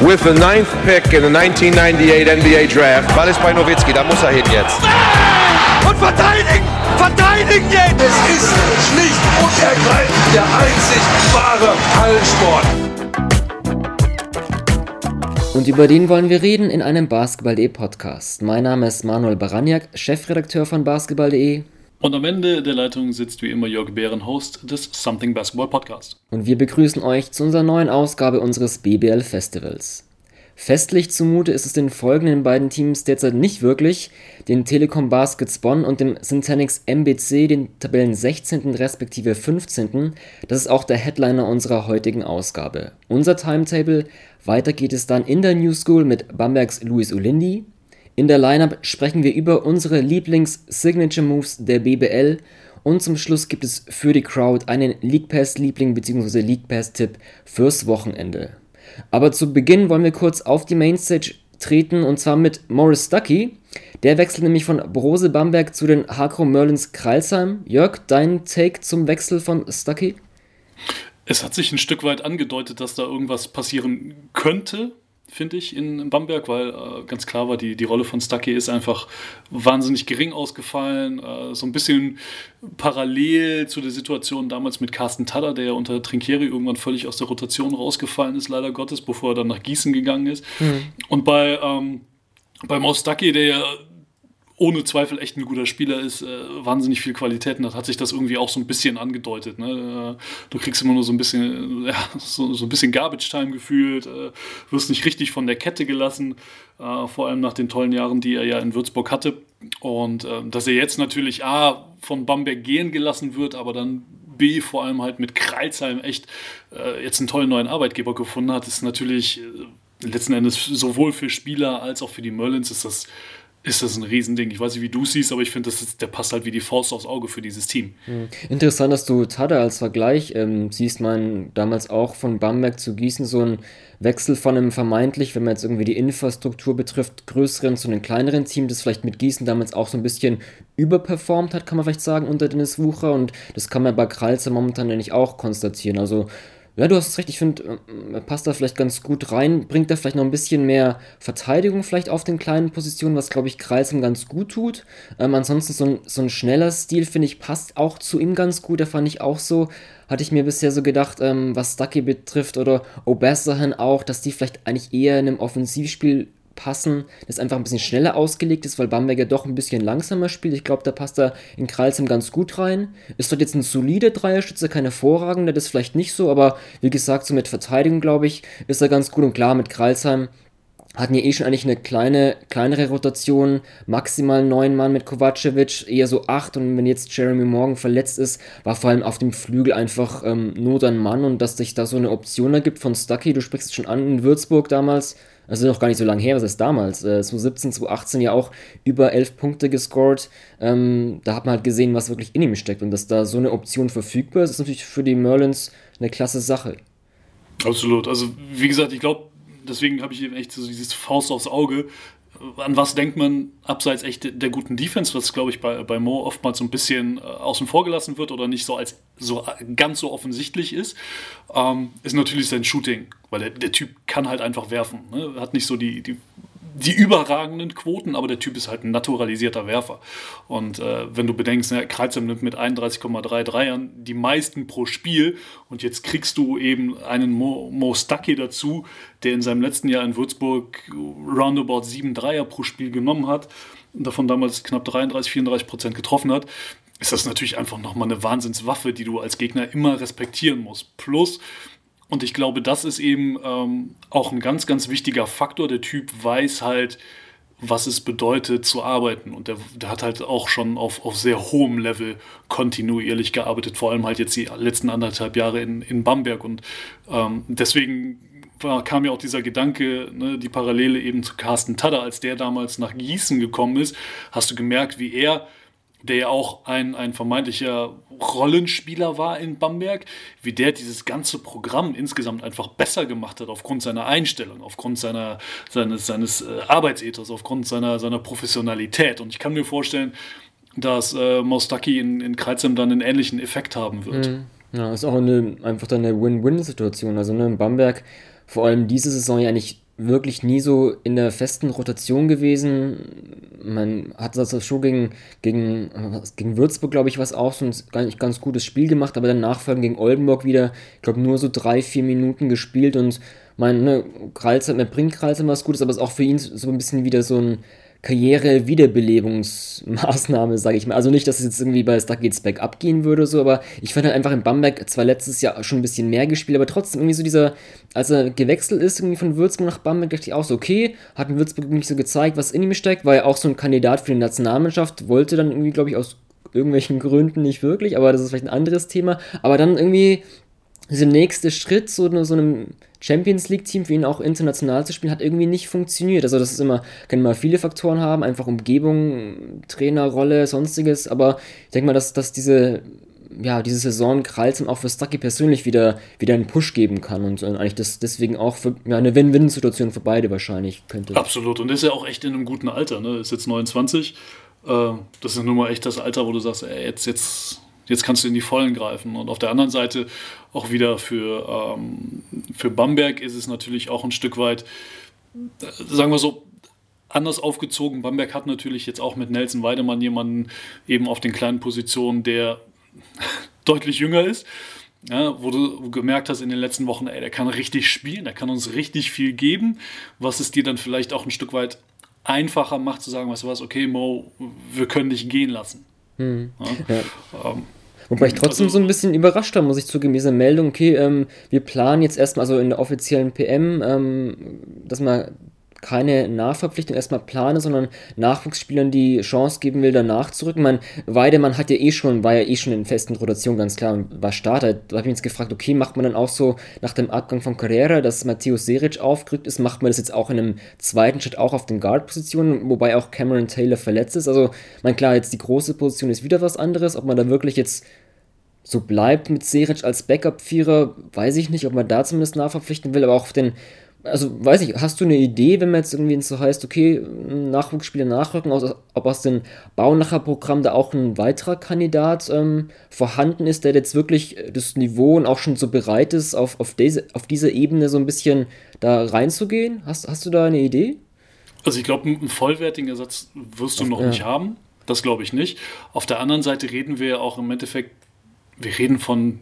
with the ninth pick in the 1998 NBA Draft. Ball ist bei Nowitzki, da muss er hin jetzt. Und verteidigen! Verteidigen jetzt! Es ist schlicht und ergreifend der einzig wahre Hallensport. Und über den wollen wir reden in einem Basketball.de Podcast. Mein Name ist Manuel Baraniak, Chefredakteur von Basketball.de. Und am Ende der Leitung sitzt wie immer Jörg Bären, Host des Something Basketball Podcast. Und wir begrüßen euch zu unserer neuen Ausgabe unseres BBL Festivals. Festlich zumute ist es den folgenden beiden Teams derzeit nicht wirklich, den Telekom Baskets Bonn und dem Syntanix MBC, den Tabellen 16. respektive 15. Das ist auch der Headliner unserer heutigen Ausgabe. Unser Timetable, weiter geht es dann in der New School mit Bambergs Luis Ulindi, in der Lineup sprechen wir über unsere Lieblings-Signature-Moves der BBL und zum Schluss gibt es für die Crowd einen League Pass-Liebling bzw. League Pass-Tipp fürs Wochenende. Aber zu Beginn wollen wir kurz auf die Mainstage treten und zwar mit Morris Stuckey. Der wechselt nämlich von Brose Bamberg zu den Hakro Merlins Kreilsheim. Jörg, dein Take zum Wechsel von Stuckey? Es hat sich ein Stück weit angedeutet, dass da irgendwas passieren könnte finde ich, in Bamberg, weil äh, ganz klar war, die, die Rolle von Stuckey ist einfach wahnsinnig gering ausgefallen. Äh, so ein bisschen parallel zu der Situation damals mit Carsten Tadder, der ja unter Trinkieri irgendwann völlig aus der Rotation rausgefallen ist, leider Gottes, bevor er dann nach Gießen gegangen ist. Mhm. Und bei, ähm, bei Maus Stuckey, der ja ohne Zweifel echt ein guter Spieler ist, äh, wahnsinnig viel Qualitäten hat, hat sich das irgendwie auch so ein bisschen angedeutet. Ne? Äh, du kriegst immer nur so ein bisschen, ja, so, so ein bisschen Garbage-Time gefühlt, äh, wirst nicht richtig von der Kette gelassen, äh, vor allem nach den tollen Jahren, die er ja in Würzburg hatte. Und äh, dass er jetzt natürlich A, von Bamberg gehen gelassen wird, aber dann B, vor allem halt mit Kreilsheim echt äh, jetzt einen tollen neuen Arbeitgeber gefunden hat, ist natürlich letzten Endes sowohl für Spieler als auch für die Merlins ist das ist das ein Riesending. Ich weiß nicht, wie du siehst, aber ich finde, der passt halt wie die Faust aufs Auge für dieses Team. Hm. Interessant, dass du Tada als Vergleich ähm, siehst. Man damals auch von Bamberg zu Gießen so ein Wechsel von einem vermeintlich, wenn man jetzt irgendwie die Infrastruktur betrifft, größeren zu einem kleineren Team, das vielleicht mit Gießen damals auch so ein bisschen überperformt hat, kann man vielleicht sagen, unter Dennis Wucher. Und das kann man bei Kralzer momentan eigentlich auch konstatieren. Also ja, du hast recht. Ich finde, äh, passt da vielleicht ganz gut rein. Bringt da vielleicht noch ein bisschen mehr Verteidigung vielleicht auf den kleinen Positionen, was, glaube ich, Kreisem ganz gut tut. Ähm, ansonsten so ein, so ein schneller Stil, finde ich, passt auch zu ihm ganz gut. Da fand ich auch so, hatte ich mir bisher so gedacht, ähm, was Stucky betrifft oder O'Bassahan auch, dass die vielleicht eigentlich eher in einem Offensivspiel passen, das einfach ein bisschen schneller ausgelegt ist, weil Bamberg ja doch ein bisschen langsamer spielt. Ich glaube, da passt er in Kralsheim ganz gut rein. Ist dort jetzt ein solider Dreierschütze, kein hervorragender, das vielleicht nicht so, aber wie gesagt, so mit Verteidigung, glaube ich, ist er ganz gut und klar mit Kralsheim hatten ja eh schon eigentlich eine kleine, kleinere Rotation, maximal neun Mann mit Kovacevic, eher so acht und wenn jetzt Jeremy Morgan verletzt ist, war vor allem auf dem Flügel einfach ähm, Not an Mann und dass sich da so eine Option ergibt von Stucky, du sprichst schon an, in Würzburg damals, also noch gar nicht so lange her, was ist damals, äh, 2017, 2018 ja auch über elf Punkte gescored. Ähm, da hat man halt gesehen, was wirklich in ihm steckt und dass da so eine Option verfügbar ist, ist natürlich für die Merlins eine klasse Sache. Absolut. Also wie gesagt, ich glaube, deswegen habe ich eben echt so dieses Faust aufs Auge an was denkt man abseits echt der guten Defense, was glaube ich bei, bei Mo oftmals so ein bisschen äh, außen vor gelassen wird oder nicht so als so ganz so offensichtlich ist, ähm, ist natürlich sein Shooting, weil der, der Typ kann halt einfach werfen. Ne? Hat nicht so die, die die überragenden Quoten, aber der Typ ist halt ein naturalisierter Werfer. Und äh, wenn du bedenkst, ne, Kreuzheim nimmt mit 31,3 Dreiern die meisten pro Spiel und jetzt kriegst du eben einen Mo, Mo dazu, der in seinem letzten Jahr in Würzburg roundabout sieben Dreier pro Spiel genommen hat und davon damals knapp 33, 34 Prozent getroffen hat, ist das natürlich einfach nochmal eine Wahnsinnswaffe, die du als Gegner immer respektieren musst. Plus, und ich glaube, das ist eben ähm, auch ein ganz, ganz wichtiger Faktor. Der Typ weiß halt, was es bedeutet zu arbeiten. Und der, der hat halt auch schon auf, auf sehr hohem Level kontinuierlich gearbeitet, vor allem halt jetzt die letzten anderthalb Jahre in, in Bamberg. Und ähm, deswegen war, kam ja auch dieser Gedanke, ne, die Parallele eben zu Carsten Tadder, als der damals nach Gießen gekommen ist, hast du gemerkt, wie er der ja auch ein, ein vermeintlicher Rollenspieler war in Bamberg, wie der dieses ganze Programm insgesamt einfach besser gemacht hat, aufgrund seiner Einstellung, aufgrund seiner, seines, seines äh, Arbeitsethos, aufgrund seiner, seiner Professionalität. Und ich kann mir vorstellen, dass äh, Mostaki in, in Kreuzheim dann einen ähnlichen Effekt haben wird. Mhm. Ja, ist auch eine, einfach dann eine Win-Win-Situation. Also ne, in Bamberg vor allem diese Saison ja eigentlich wirklich nie so in der festen Rotation gewesen. Man hat das schon gegen, gegen, gegen Würzburg, glaube ich, was auch so ein ganz, ganz gutes Spiel gemacht, aber dann nachfolgend gegen Oldenburg wieder, ich glaube, nur so drei, vier Minuten gespielt und mein, ne, Kralzer, man bringt Kralzer was Gutes, aber es ist auch für ihn so ein bisschen wieder so ein Karriere-Wiederbelebungsmaßnahme, sage ich mal. Also nicht, dass es jetzt irgendwie bei Stuck Geht's Back abgehen würde, so, aber ich fand halt einfach in Bamberg zwar letztes Jahr schon ein bisschen mehr gespielt, aber trotzdem irgendwie so dieser, als er gewechselt ist, irgendwie von Würzburg nach Bamberg, dachte ich auch so, okay, hat in Würzburg nicht so gezeigt, was in ihm steckt, war ja auch so ein Kandidat für die Nationalmannschaft, wollte dann irgendwie, glaube ich, aus irgendwelchen Gründen nicht wirklich, aber das ist vielleicht ein anderes Thema. Aber dann irgendwie dieser nächste Schritt, so, so einem Champions League-Team für ihn auch international zu spielen, hat irgendwie nicht funktioniert. Also das ist immer, kann immer viele Faktoren haben, einfach Umgebung, Trainerrolle, sonstiges, aber ich denke mal, dass, dass diese, ja, diese Saison Kralsam auch für Stucky persönlich wieder, wieder einen Push geben kann und, und eigentlich das deswegen auch für ja, eine Win-Win-Situation für beide wahrscheinlich könnte. Absolut, und ist ja auch echt in einem guten Alter, ne? Ist jetzt 29. Äh, das ist nun mal echt das Alter, wo du sagst, ey, jetzt, jetzt jetzt kannst du in die Vollen greifen. Und auf der anderen Seite auch wieder für, ähm, für Bamberg ist es natürlich auch ein Stück weit, äh, sagen wir so, anders aufgezogen. Bamberg hat natürlich jetzt auch mit Nelson Weidemann jemanden eben auf den kleinen Positionen, der deutlich jünger ist. Ja, wo du gemerkt hast in den letzten Wochen, ey, der kann richtig spielen, der kann uns richtig viel geben, was es dir dann vielleicht auch ein Stück weit einfacher macht zu sagen, weißt du was, okay, Mo, wir können dich gehen lassen. Hm. Ja, ja. Ähm, Wobei ich trotzdem also, so ein bisschen überrascht war, muss ich zugeben, diese Meldung, okay, ähm, wir planen jetzt erstmal, also in der offiziellen PM, ähm, dass man keine Nachverpflichtung erstmal plane, sondern Nachwuchsspielern die Chance geben will, danach zurück. Man, Weidemann hat ja eh schon, war ja eh schon in festen Rotation, ganz klar, und war Starter. Da habe ich mich jetzt gefragt, okay, macht man dann auch so nach dem Abgang von Carrera, dass Matthäus Seric aufgerückt ist, macht man das jetzt auch in einem zweiten Schritt auch auf den Guard-Positionen, wobei auch Cameron Taylor verletzt ist. Also, mein klar, jetzt die große Position ist wieder was anderes, ob man da wirklich jetzt so bleibt mit Seric als Backup-Vierer, weiß ich nicht, ob man da zumindest nachverpflichten will, aber auch auf den, also weiß ich, hast du eine Idee, wenn man jetzt irgendwie so heißt, okay, Nachwuchsspieler nachrücken, ob aus dem Baunacher-Programm da auch ein weiterer Kandidat ähm, vorhanden ist, der jetzt wirklich das Niveau und auch schon so bereit ist, auf, auf, diese, auf diese Ebene so ein bisschen da reinzugehen? Hast, hast du da eine Idee? Also ich glaube, einen vollwertigen Ersatz wirst du noch ja. nicht haben. Das glaube ich nicht. Auf der anderen Seite reden wir ja auch im Endeffekt wir reden von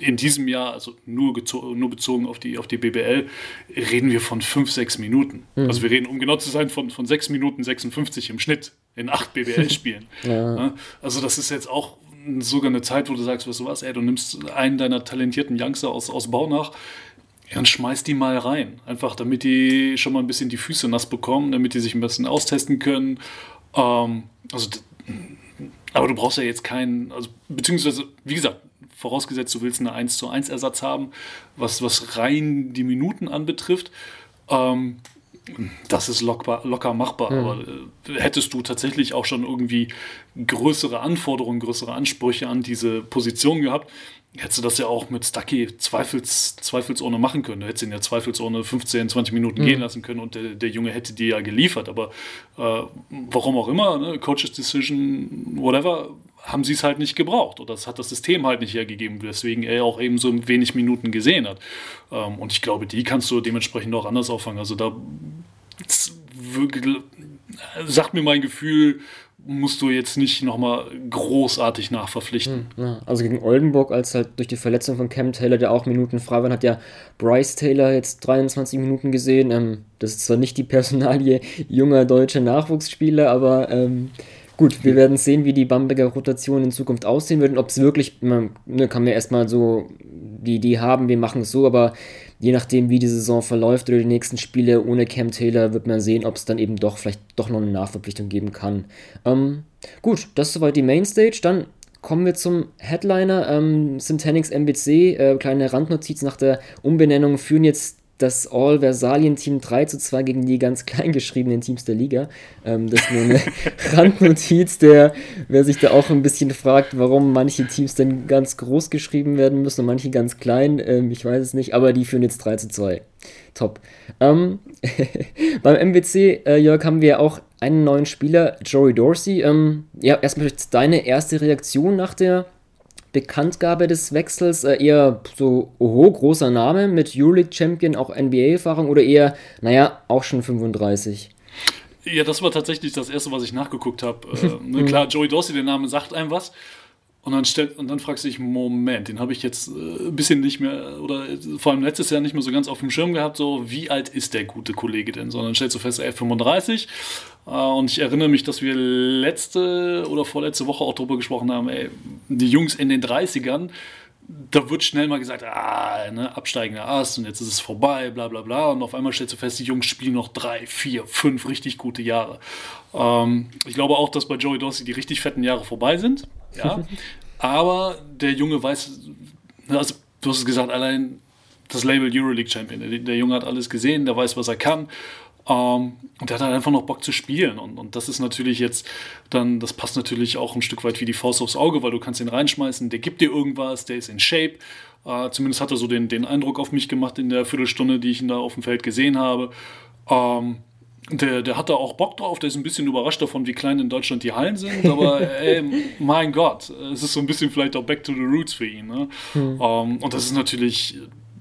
in diesem Jahr, also nur, nur bezogen auf die, auf die BBL, reden wir von 5, 6 Minuten. Mhm. Also wir reden, um genau zu sein, von, von 6 Minuten 56 im Schnitt in 8 BBL-Spielen. ja. Also das ist jetzt auch sogar eine Zeit, wo du sagst, weißt du was, ey, du nimmst einen deiner talentierten Youngster aus, aus Baunach, ja, und schmeißt die mal rein. Einfach damit die schon mal ein bisschen die Füße nass bekommen, damit die sich ein bisschen austesten können. Ähm, also aber du brauchst ja jetzt keinen, also beziehungsweise, wie gesagt, vorausgesetzt, du willst einen 1 zu 1 Ersatz haben, was, was rein die Minuten anbetrifft. Ähm, das ist locker, locker machbar, mhm. aber äh, hättest du tatsächlich auch schon irgendwie größere Anforderungen, größere Ansprüche an diese Position gehabt, hättest du das ja auch mit Stucky zweifels, zweifelsohne machen können. Du hättest ihn ja zweifelsohne 15, 20 Minuten mhm. gehen lassen können und der, der Junge hätte dir ja geliefert. Aber äh, warum auch immer, ne? Coaches Decision, whatever, haben sie es halt nicht gebraucht. Oder das hat das System halt nicht hergegeben, weswegen er auch eben so wenig Minuten gesehen hat. Ähm, und ich glaube, die kannst du dementsprechend auch anders auffangen. Also da sagt mir mein Gefühl, musst du jetzt nicht nochmal großartig nachverpflichten. Hm, also gegen Oldenburg, als halt durch die Verletzung von Cam Taylor, der auch Minuten frei war, hat ja Bryce Taylor jetzt 23 Minuten gesehen. Ähm, das ist zwar nicht die Personalie junger deutscher Nachwuchsspieler, aber ähm, gut, wir werden sehen, wie die Bamberger Rotation in Zukunft aussehen wird und ob es wirklich, man ne, kann mir erstmal so die Idee haben, wir machen es so, aber je nachdem, wie die Saison verläuft oder die nächsten Spiele ohne Cam Taylor, wird man sehen, ob es dann eben doch vielleicht doch noch eine Nachverpflichtung geben kann. Ähm, gut, das ist soweit die Mainstage. Dann kommen wir zum Headliner. Ähm, Syntanix MBC, äh, kleine Randnotiz nach der Umbenennung, führen jetzt das All-Versalien-Team 3 zu 2 gegen die ganz kleingeschriebenen Teams der Liga. Ähm, das ist nur eine Randnotiz, der, wer sich da auch ein bisschen fragt, warum manche Teams denn ganz groß geschrieben werden müssen und manche ganz klein, ähm, ich weiß es nicht, aber die führen jetzt 3 zu 2. Top. Ähm, beim MWC, äh, Jörg, haben wir auch einen neuen Spieler, Joey Dorsey. Ähm, ja, erstmal deine erste Reaktion nach der Bekanntgabe des Wechsels äh, eher so, oho, großer Name mit Euroleague-Champion, auch NBA-Erfahrung oder eher, naja, auch schon 35? Ja, das war tatsächlich das Erste, was ich nachgeguckt habe. Äh, ne, klar, Joey Dorsey, der Name sagt einem was. Und dann, stellt, und dann fragst du dich, Moment, den habe ich jetzt äh, ein bisschen nicht mehr, oder vor allem letztes Jahr nicht mehr so ganz auf dem Schirm gehabt, so wie alt ist der gute Kollege denn? Sondern stellst du fest, er ist 35. Äh, und ich erinnere mich, dass wir letzte oder vorletzte Woche auch darüber gesprochen haben, ey, die Jungs in den 30ern, da wird schnell mal gesagt, ah, ne, absteigender Ast und jetzt ist es vorbei, bla bla bla. Und auf einmal stellst du fest, die Jungs spielen noch drei, vier, fünf richtig gute Jahre. Ähm, ich glaube auch, dass bei Joey Dorsey die richtig fetten Jahre vorbei sind. Ja. Aber der Junge weiß, also du hast es gesagt, allein das Label Euroleague Champion. Der Junge hat alles gesehen, der weiß, was er kann. Um, und der hat halt einfach noch Bock zu spielen. Und, und das ist natürlich jetzt dann, das passt natürlich auch ein Stück weit wie die Faust aufs Auge, weil du kannst ihn reinschmeißen, der gibt dir irgendwas, der ist in Shape. Uh, zumindest hat er so den, den Eindruck auf mich gemacht in der Viertelstunde, die ich ihn da auf dem Feld gesehen habe. Um, der, der hat da auch Bock drauf, der ist ein bisschen überrascht davon, wie klein in Deutschland die Hallen sind, aber ey, mein Gott, es ist so ein bisschen vielleicht auch back to the roots für ihn. Ne? Mhm. Um, und das ist natürlich,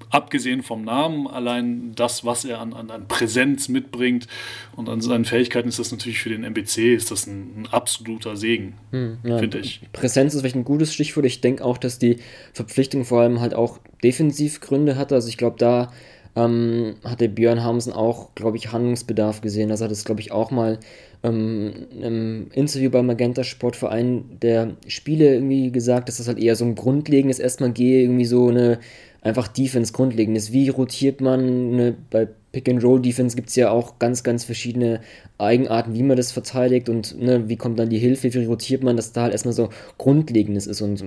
abgesehen vom Namen, allein das, was er an, an, an, Präsenz mitbringt und an seinen Fähigkeiten, ist das natürlich für den MBC ist das ein, ein absoluter Segen, mhm, ja. finde ich. Präsenz ist vielleicht ein gutes Stichwort. Ich denke auch, dass die Verpflichtung vor allem halt auch Defensivgründe hatte. Also ich glaube, da ähm, hatte Björn Hamsen auch, glaube ich, Handlungsbedarf gesehen. Also hat es, glaube ich, auch mal ähm, im Interview beim Magenta Sportverein der Spiele irgendwie gesagt, dass das halt eher so ein grundlegendes erstmal gehe, irgendwie so eine einfach Defense grundlegendes. Wie rotiert man eine, bei Pick-and-Roll-Defense gibt es ja auch ganz, ganz verschiedene Eigenarten, wie man das verteidigt und ne, wie kommt dann die Hilfe, wie rotiert man, dass da halt erstmal so Grundlegendes ist. Und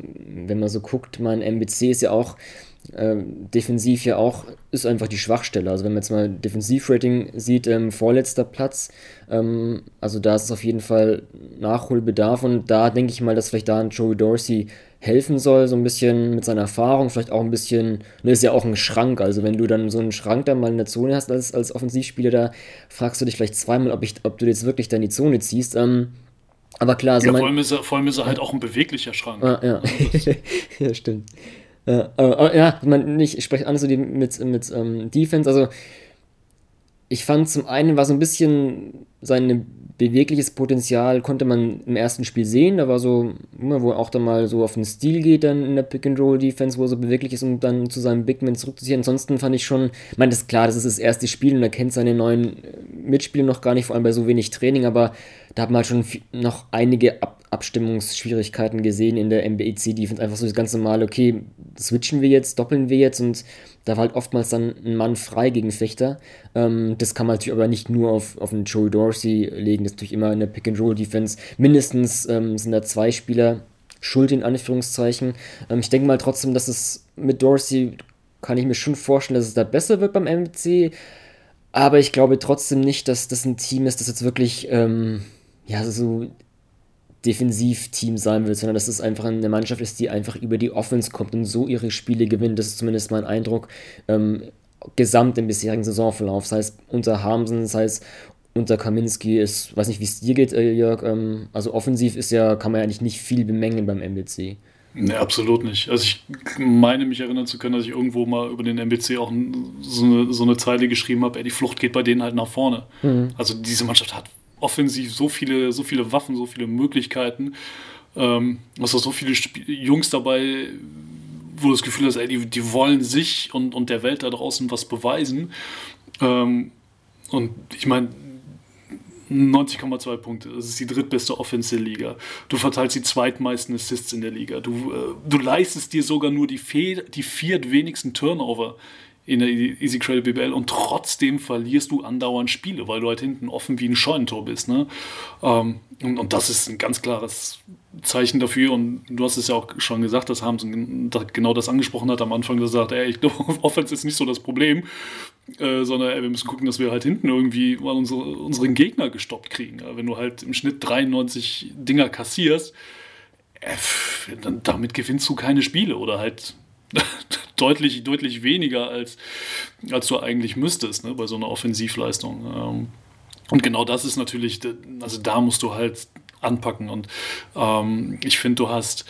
wenn man so guckt, mein MBC ist ja auch ähm, defensiv ja auch ist einfach die Schwachstelle. Also wenn man jetzt mal Defensivrating sieht, ähm, vorletzter Platz, ähm, also da ist es auf jeden Fall Nachholbedarf und da denke ich mal, dass vielleicht da ein Joey Dorsey helfen soll, so ein bisschen mit seiner Erfahrung, vielleicht auch ein bisschen, ne, ist ja auch ein Schrank, also wenn du dann so einen Schrank da mal in der Zone hast als, als Offensivspieler, da fragst du dich vielleicht zweimal, ob, ich, ob du jetzt wirklich da in die Zone ziehst. Ähm, aber klar, so ja, vor, allem ist er, vor allem ist er halt auch ein beweglicher Schrank. Ah, ja. ja, stimmt. Ja, aber, ja, man, ich spreche an so die, mit, mit ähm, Defense. Also, ich fand zum einen war so ein bisschen sein bewegliches Potenzial konnte man im ersten Spiel sehen. Da war so, wo er auch dann mal so auf den Stil geht, dann in der Pick-and-Roll-Defense, wo er so beweglich ist, um dann zu seinem Bigman zurückzuziehen. Ansonsten fand ich schon, ich meine, das ist klar, das ist das erste Spiel und er kennt seine neuen Mitspieler noch gar nicht, vor allem bei so wenig Training, aber da hat man halt schon noch einige Ab Abstimmungsschwierigkeiten gesehen in der MBEC-Defense. Einfach so das ganz normale, okay, switchen wir jetzt, doppeln wir jetzt und da war halt oftmals dann ein Mann frei gegen Fechter. Ähm, das kann man natürlich aber nicht nur auf, auf einen Joey Dorsey legen, das ist natürlich immer in der Pick-and-Roll-Defense. Mindestens ähm, sind da zwei Spieler schuld, in Anführungszeichen. Ähm, ich denke mal trotzdem, dass es mit Dorsey, kann ich mir schon vorstellen, dass es da besser wird beim MBC. Aber ich glaube trotzdem nicht, dass das ein Team ist, das jetzt wirklich, ähm, ja, so Defensivteam sein will, sondern dass es einfach eine Mannschaft ist, die einfach über die Offense kommt und so ihre Spiele gewinnt. Das ist zumindest mein Eindruck. Ähm, gesamt im bisherigen Saisonverlauf, sei es unter Hamsen, sei es unter Kaminski, ist, weiß nicht, wie es dir geht, äh, Jörg. Ähm, also offensiv ist ja, kann man ja eigentlich nicht viel bemängeln beim MBC. Nee, absolut nicht. Also ich meine mich erinnern zu können, dass ich irgendwo mal über den MBC auch so eine, so eine Zeile geschrieben habe, ey, die Flucht geht bei denen halt nach vorne. Mhm. Also diese Mannschaft hat offensiv so viele, so viele Waffen, so viele Möglichkeiten. Ähm, hast so viele Sp Jungs dabei, wo du das Gefühl hast, ey, die, die wollen sich und, und der Welt da draußen was beweisen. Ähm, und ich meine, 90,2 Punkte. Das ist die drittbeste Offense der Liga. Du verteilst die zweitmeisten Assists in der Liga. Du, äh, du leistest dir sogar nur die, die viertwenigsten Turnover in der Easy Credit BBL und trotzdem verlierst du andauernd Spiele, weil du halt hinten offen wie ein Scheunentor bist. Ne? Ähm, und, und, das ist ein ganz klares Zeichen dafür und du hast es ja auch schon gesagt, dass Hamsen genau das angesprochen hat am Anfang, dass er sagt, ey, ich glaube, Offense ist nicht so das Problem, äh, sondern ey, wir müssen gucken, dass wir halt hinten irgendwie mal unsere, unseren Gegner gestoppt kriegen. Ja? Wenn du halt im Schnitt 93 Dinger kassierst, äh, dann, damit gewinnst du keine Spiele oder halt deutlich, deutlich weniger, als, als du eigentlich müsstest ne, bei so einer Offensivleistung. Ähm, und genau das ist natürlich, also da musst du halt anpacken. Und ähm, ich finde, du hast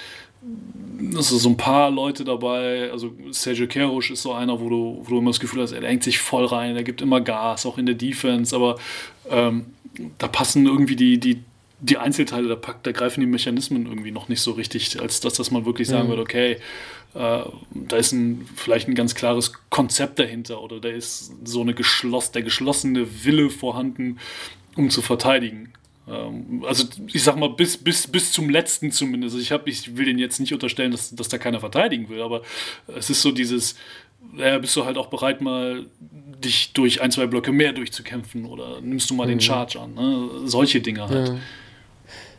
das sind so ein paar Leute dabei, also Sergio Kerousch ist so einer, wo du, wo du immer das Gefühl hast, er denkt sich voll rein, er gibt immer Gas, auch in der Defense, aber ähm, da passen irgendwie die, die, die Einzelteile, da, packt, da greifen die Mechanismen irgendwie noch nicht so richtig, als dass, dass man wirklich sagen mhm. würde, okay, äh, da ist ein, vielleicht ein ganz klares Konzept dahinter oder da ist so eine geschloss, der geschlossene Wille vorhanden, um zu verteidigen. Ähm, also ich sag mal, bis, bis, bis zum letzten zumindest. Ich, hab, ich will den jetzt nicht unterstellen, dass, dass da keiner verteidigen will, aber es ist so dieses, ja, bist du halt auch bereit, mal dich durch ein, zwei Blöcke mehr durchzukämpfen oder nimmst du mal mhm. den Charge an. Ne? Solche Dinge halt. Ja.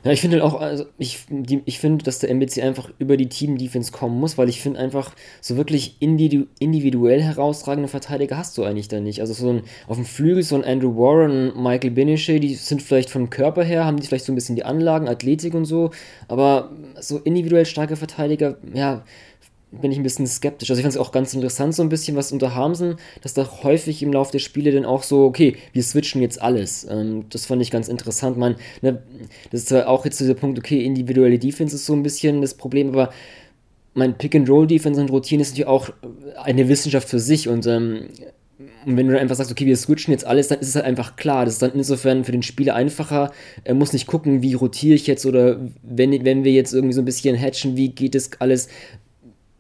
Ja, ich finde halt auch, also ich, ich finde, dass der MBC einfach über die Team-Defense kommen muss, weil ich finde einfach, so wirklich individu individuell herausragende Verteidiger hast du eigentlich da nicht. Also so ein, auf dem Flügel so ein Andrew Warren, Michael Binische, die sind vielleicht vom Körper her, haben die vielleicht so ein bisschen die Anlagen, Athletik und so, aber so individuell starke Verteidiger, ja, bin ich ein bisschen skeptisch. Also ich fand es auch ganz interessant, so ein bisschen, was unter Harmsen, dass da häufig im Laufe der Spiele dann auch so, okay, wir switchen jetzt alles. Ähm, das fand ich ganz interessant. Man, ne, das ist zwar auch jetzt dieser Punkt, okay, individuelle Defense ist so ein bisschen das Problem, aber mein Pick-and-Roll-Defense und Routine ist natürlich auch eine Wissenschaft für sich und ähm, wenn du dann einfach sagst, okay, wir switchen jetzt alles, dann ist es halt einfach klar. Das ist dann insofern für den Spieler einfacher. Er muss nicht gucken, wie rotiere ich jetzt oder wenn, wenn wir jetzt irgendwie so ein bisschen hatchen, wie geht das alles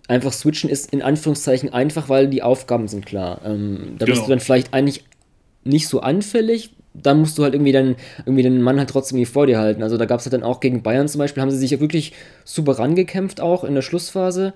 einfach switchen ist in Anführungszeichen einfach, weil die Aufgaben sind klar. Ähm, da genau. bist du dann vielleicht eigentlich nicht so anfällig. Dann musst du halt irgendwie dann irgendwie den Mann halt trotzdem hier vor dir halten. Also da gab es halt dann auch gegen Bayern zum Beispiel, haben sie sich ja wirklich super rangekämpft auch in der Schlussphase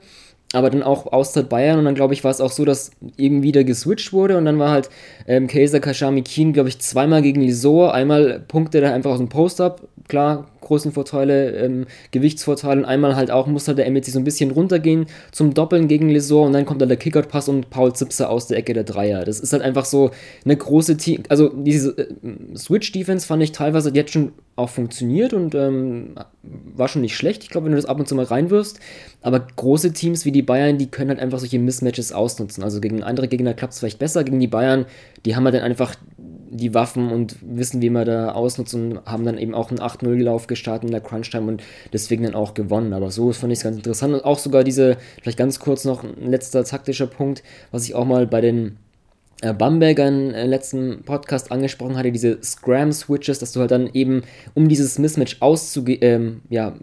aber dann auch Auszeit Bayern und dann glaube ich war es auch so, dass irgendwie wieder geswitcht wurde und dann war halt ähm, Kaiser Kashami Keen, glaube ich, zweimal gegen Lisor, einmal punkte er einfach aus dem Post-Up, klar, großen Vorteile, ähm, Gewichtsvorteile und einmal halt auch muss halt der MLC so ein bisschen runtergehen zum Doppeln gegen Lesor und dann kommt dann der Kickout-Pass und Paul Zipser aus der Ecke der Dreier. Das ist halt einfach so eine große Team, also diese äh, Switch-Defense fand ich teilweise jetzt schon auch funktioniert und ähm, war schon nicht schlecht. Ich glaube, wenn du das ab und zu mal reinwirfst, aber große Teams wie die Bayern, die können halt einfach solche Mismatches ausnutzen. Also gegen andere Gegner klappt es vielleicht besser, gegen die Bayern, die haben halt dann einfach die Waffen und wissen, wie man da ausnutzt und haben dann eben auch einen 8-0-Lauf gestartet in der Crunch-Time und deswegen dann auch gewonnen. Aber so fand ich es ganz interessant und auch sogar diese, vielleicht ganz kurz noch ein letzter taktischer Punkt, was ich auch mal bei den äh, Bambergern im letzten Podcast angesprochen hatte, diese Scram-Switches, dass du halt dann eben, um dieses Mismatch auszugehen, ähm, ja,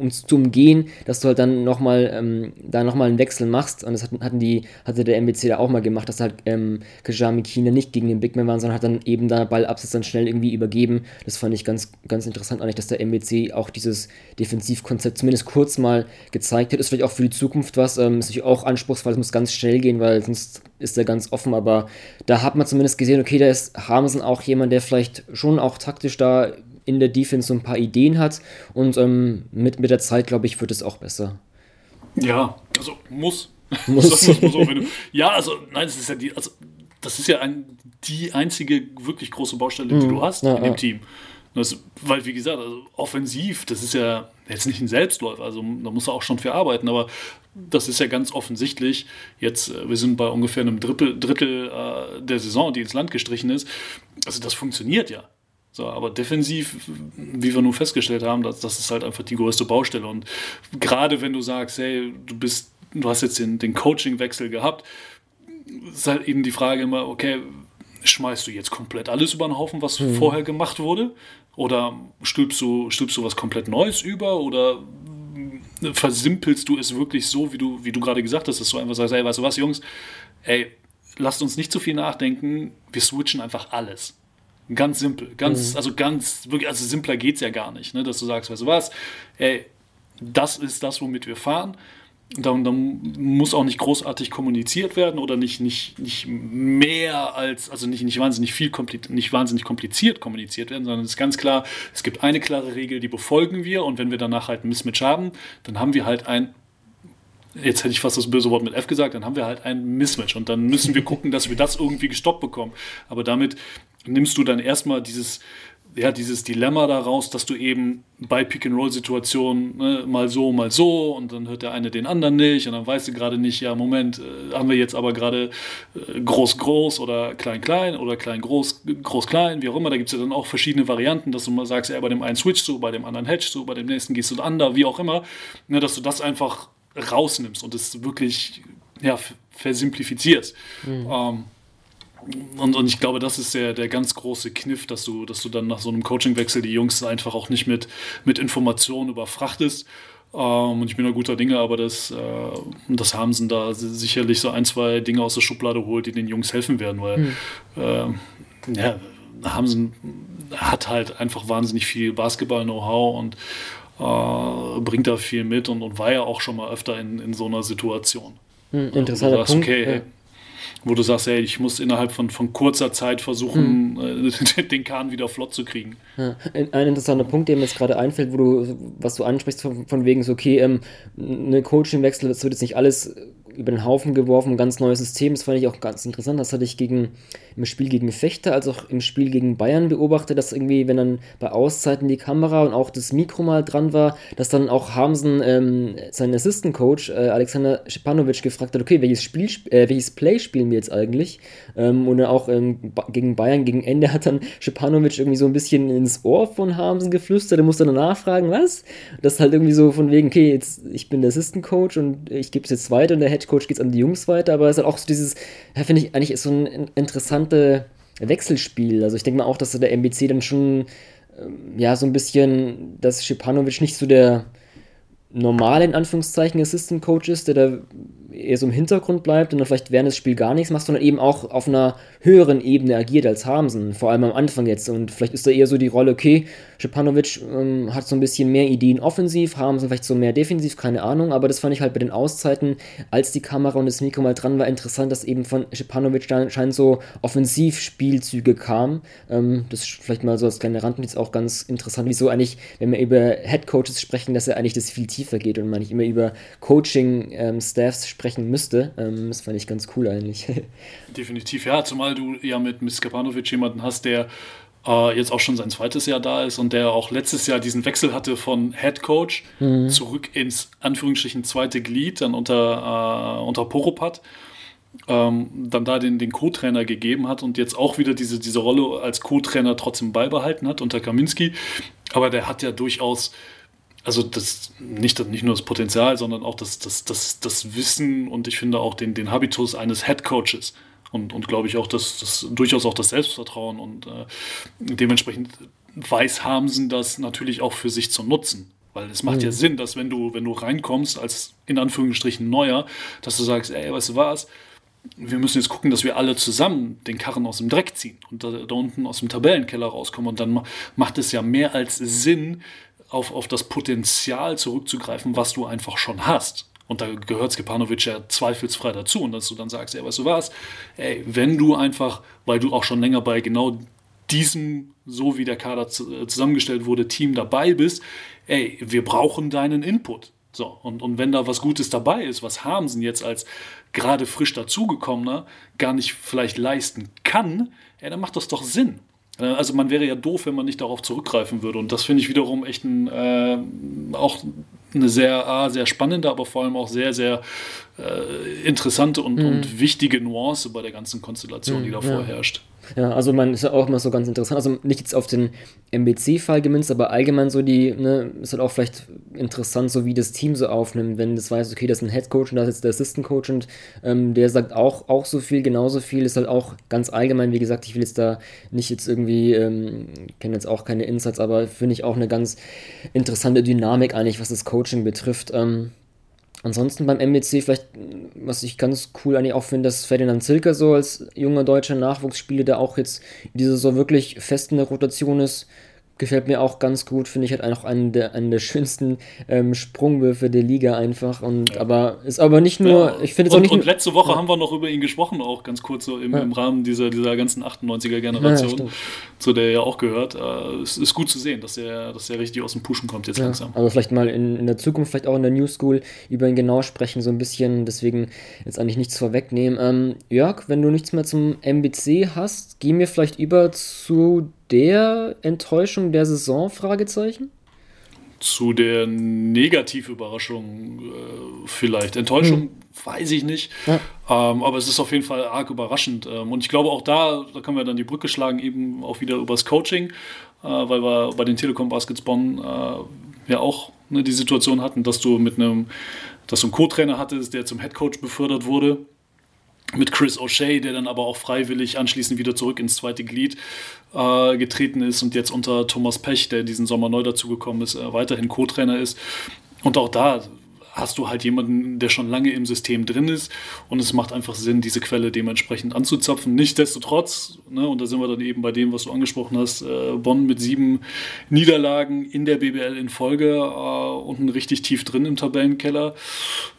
um zu umgehen, dass du halt dann nochmal ähm, da nochmal einen Wechsel machst. Und das hatten, die, hatte der MBC da auch mal gemacht, dass halt ähm, Kajami Kine nicht gegen den Big Man waren, sondern hat dann eben da Ballabsatz dann schnell irgendwie übergeben. Das fand ich ganz, ganz interessant eigentlich, dass der MBC auch dieses Defensivkonzept zumindest kurz mal gezeigt hat. Ist vielleicht auch für die Zukunft was, ähm, ist natürlich auch anspruchsvoll, es muss ganz schnell gehen, weil sonst ist er ganz offen, aber da hat man zumindest gesehen, okay, da ist Hamsen auch jemand, der vielleicht schon auch taktisch da in der Defense so ein paar Ideen hat und ähm, mit, mit der Zeit, glaube ich, wird es auch besser. Ja, also muss. Muss. so, du, ja, also nein, das ist ja die, also das ist ja ein, die einzige wirklich große Baustelle, die mhm. du hast ja, in dem ja. Team. Das, weil, wie gesagt, also offensiv, das ist ja jetzt nicht ein Selbstläufer, also da muss er auch schon für arbeiten, aber das ist ja ganz offensichtlich. Jetzt, äh, wir sind bei ungefähr einem Drittel, Drittel äh, der Saison, die ins Land gestrichen ist. Also das funktioniert ja. So, aber defensiv, wie wir nun festgestellt haben, das, das ist halt einfach die größte Baustelle. Und gerade wenn du sagst, hey, du bist, du hast jetzt den, den Coaching-Wechsel gehabt, ist halt eben die Frage immer, okay, schmeißt du jetzt komplett alles über den Haufen, was mhm. vorher gemacht wurde? Oder stülpst du, stülpst du was komplett Neues über? Oder versimpelst du es wirklich so, wie du, wie du gerade gesagt hast, dass du einfach sagst, ey, weißt du was, Jungs, ey, lasst uns nicht zu viel nachdenken, wir switchen einfach alles. Ganz simpel. Ganz, mhm. also ganz, wirklich, also simpler geht es ja gar nicht, ne? dass du sagst, weißt du was, ey, das ist das, womit wir fahren. Dann, dann, muss auch nicht großartig kommuniziert werden oder nicht, nicht, nicht mehr als, also nicht, nicht, wahnsinnig viel nicht wahnsinnig kompliziert kommuniziert werden, sondern es ist ganz klar, es gibt eine klare Regel, die befolgen wir und wenn wir danach halt ein Mismatch haben, dann haben wir halt ein jetzt hätte ich fast das böse Wort mit F gesagt, dann haben wir halt ein Mismatch und dann müssen wir gucken, dass wir das irgendwie gestoppt bekommen. Aber damit nimmst du dann erstmal dieses ja, dieses Dilemma daraus, dass du eben bei Pick-and-Roll-Situationen ne, mal so, mal so und dann hört der eine den anderen nicht und dann weißt du gerade nicht, ja, Moment, äh, haben wir jetzt aber gerade äh, groß-groß oder klein-klein oder klein-groß, groß-klein, wie auch immer. Da gibt es ja dann auch verschiedene Varianten, dass du mal sagst, ja, bei dem einen switch du, bei dem anderen hedge du, bei dem nächsten gehst du under, wie auch immer, ne, dass du das einfach rausnimmst und es wirklich ja, versimplifizierst. Mhm. Ähm, und, und ich glaube, das ist der, der ganz große Kniff, dass du, dass du dann nach so einem Coachingwechsel die Jungs einfach auch nicht mit, mit Informationen überfrachtest. Ähm, und ich bin da guter Dinge, aber das, äh, das haben sie da sicherlich so ein, zwei Dinge aus der Schublade holt, die den Jungs helfen werden, weil mhm. äh, ja, Hamsen hat halt einfach wahnsinnig viel Basketball-Know-how und äh, bringt da viel mit und, und war ja auch schon mal öfter in, in so einer Situation. Hm, interessanter sagst, Punkt. Okay, ja wo du sagst, ey, ich muss innerhalb von, von kurzer Zeit versuchen, hm. äh, den Kahn wieder flott zu kriegen. Ja. Ein interessanter Punkt, der mir jetzt gerade einfällt, wo du, was du ansprichst, von, von wegen so, okay, ähm, eine Coachingwechsel, das wird jetzt nicht alles über den Haufen geworfen, ein ganz neues System. Das fand ich auch ganz interessant. Das hatte ich gegen, im Spiel gegen Fechter, als auch im Spiel gegen Bayern beobachtet, dass irgendwie, wenn dann bei Auszeiten die Kamera und auch das Mikro mal dran war, dass dann auch Hamsen, ähm, sein Assistant Coach, äh, Alexander Schipanovic, gefragt hat, okay, welches, Spiel, äh, welches Play spielen wir jetzt eigentlich? Ähm, und auch ähm, gegen Bayern, gegen Ende hat dann Schipanovic irgendwie so ein bisschen ins Ohr von Hamsen geflüstert. Er musste dann nachfragen, was? Das ist halt irgendwie so von wegen, okay, jetzt, ich bin der Assistant Coach und ich gebe es jetzt weiter und der Head Coach geht es an die Jungs weiter, aber es ist halt auch so dieses, ja, finde ich eigentlich ist so ein interessante Wechselspiel. Also ich denke mal auch, dass der MBC dann schon ähm, ja so ein bisschen, dass Schipanovic nicht so der normale in Anführungszeichen Assistant Coach ist, der da eher so im Hintergrund bleibt und dann vielleicht während des Spiels gar nichts macht, sondern eben auch auf einer höheren Ebene agiert als Hamsen, vor allem am Anfang jetzt. Und vielleicht ist da eher so die Rolle, okay, Schepanovic ähm, hat so ein bisschen mehr Ideen offensiv, Hamsen vielleicht so mehr defensiv, keine Ahnung, aber das fand ich halt bei den Auszeiten, als die Kamera und das Mikro mal dran war, interessant, dass eben von Schepanovic da anscheinend so Offensivspielzüge kam. Ähm, das ist vielleicht mal so als kleine Randnotiz auch ganz interessant, wieso eigentlich, wenn wir über Headcoaches sprechen, dass er eigentlich das viel tiefer geht und man nicht immer über Coaching-Staffs ähm, sprechen müsste. Ähm, das fand ich ganz cool eigentlich. Definitiv, ja, zumal du ja mit Miskapanovic jemanden hast, der äh, jetzt auch schon sein zweites Jahr da ist und der auch letztes Jahr diesen Wechsel hatte von Head Coach mhm. zurück ins Anführungsstrichen zweite Glied, dann unter, äh, unter Poropat. Ähm, dann da den, den Co-Trainer gegeben hat und jetzt auch wieder diese, diese Rolle als Co-Trainer trotzdem beibehalten hat unter Kaminski. Aber der hat ja durchaus also das nicht, nicht nur das Potenzial, sondern auch das, das, das, das Wissen und ich finde auch den, den Habitus eines Head Coaches und, und glaube ich auch das, das durchaus auch das Selbstvertrauen und äh, dementsprechend weiß Hamsen das natürlich auch für sich zu nutzen. Weil es macht mhm. ja Sinn, dass wenn du, wenn du reinkommst als in Anführungsstrichen Neuer, dass du sagst, ey, weißt du was, wir müssen jetzt gucken, dass wir alle zusammen den Karren aus dem Dreck ziehen und da, da unten aus dem Tabellenkeller rauskommen. Und dann macht es ja mehr als Sinn, auf, auf das Potenzial zurückzugreifen, was du einfach schon hast. Und da gehört Skepanovic ja zweifelsfrei dazu. Und dass du dann sagst, ey, weißt du was, ey, wenn du einfach, weil du auch schon länger bei genau diesem, so wie der Kader äh, zusammengestellt wurde, Team dabei bist, ey, wir brauchen deinen Input. So, und, und wenn da was Gutes dabei ist, was Hamsen jetzt als gerade frisch dazugekommener gar nicht vielleicht leisten kann, ey, dann macht das doch Sinn. Äh, also man wäre ja doof, wenn man nicht darauf zurückgreifen würde. Und das finde ich wiederum echt ein, äh, auch eine sehr, ah, sehr spannende, aber vor allem auch sehr, sehr äh, interessante und, mhm. und, wichtige Nuance bei der ganzen Konstellation, mhm, die da ja. vorherrscht. Ja, also man ist ja auch immer so ganz interessant, also nicht jetzt auf den MBC-Fall gemünzt, aber allgemein so die, ne, ist halt auch vielleicht interessant, so wie das Team so aufnimmt, wenn das weiß, okay, das ist ein Head-Coach und das ist jetzt der Assistant-Coach und ähm, der sagt auch, auch so viel, genauso viel, ist halt auch ganz allgemein, wie gesagt, ich will jetzt da nicht jetzt irgendwie, ähm, kenne jetzt auch keine Insights, aber finde ich auch eine ganz interessante Dynamik eigentlich, was das Coaching betrifft. Ähm, Ansonsten beim MBC vielleicht, was ich ganz cool eigentlich auch finde, dass Ferdinand Zilker so als junger deutscher Nachwuchsspieler, der auch jetzt in dieser so wirklich fest in der Rotation ist, gefällt mir auch ganz gut, finde ich halt auch einen der, einen der schönsten ähm, Sprungwürfe der Liga einfach. Und ja. aber ist aber nicht nur, ja. ich finde es auch nicht. Und letzte Woche ja. haben wir noch über ihn gesprochen, auch ganz kurz so im, im Rahmen dieser, dieser ganzen 98er Generation, zu der er ja auch gehört. Äh, es ist gut zu sehen, dass er, dass er richtig aus dem Pushen kommt jetzt langsam. Aber vielleicht mal in, in der Zukunft, vielleicht auch in der New School über ihn genau sprechen, so ein bisschen, deswegen jetzt eigentlich nichts vorwegnehmen. Ähm, Jörg, wenn du nichts mehr zum MBC hast, gehen wir vielleicht über zu der Enttäuschung der Saison? Fragezeichen? Zu der Negativüberraschung äh, vielleicht. Enttäuschung hm. weiß ich nicht. Ja. Ähm, aber es ist auf jeden Fall arg überraschend. Ähm, und ich glaube auch da, da können wir dann die Brücke schlagen, eben auch wieder übers Coaching, äh, weil wir bei den Telekom Baskets Bonn äh, ja auch ne, die Situation hatten, dass du mit einem, dass du einen Co-Trainer hattest, der zum Head Coach befördert wurde mit Chris O'Shea, der dann aber auch freiwillig anschließend wieder zurück ins zweite Glied äh, getreten ist und jetzt unter Thomas Pech, der diesen Sommer neu dazugekommen ist, äh, weiterhin Co-Trainer ist. Und auch da hast du halt jemanden, der schon lange im System drin ist und es macht einfach Sinn, diese Quelle dementsprechend anzuzapfen. Nichtsdestotrotz, ne, und da sind wir dann eben bei dem, was du angesprochen hast, äh, Bonn mit sieben Niederlagen in der BBL in Folge äh, unten richtig tief drin im Tabellenkeller.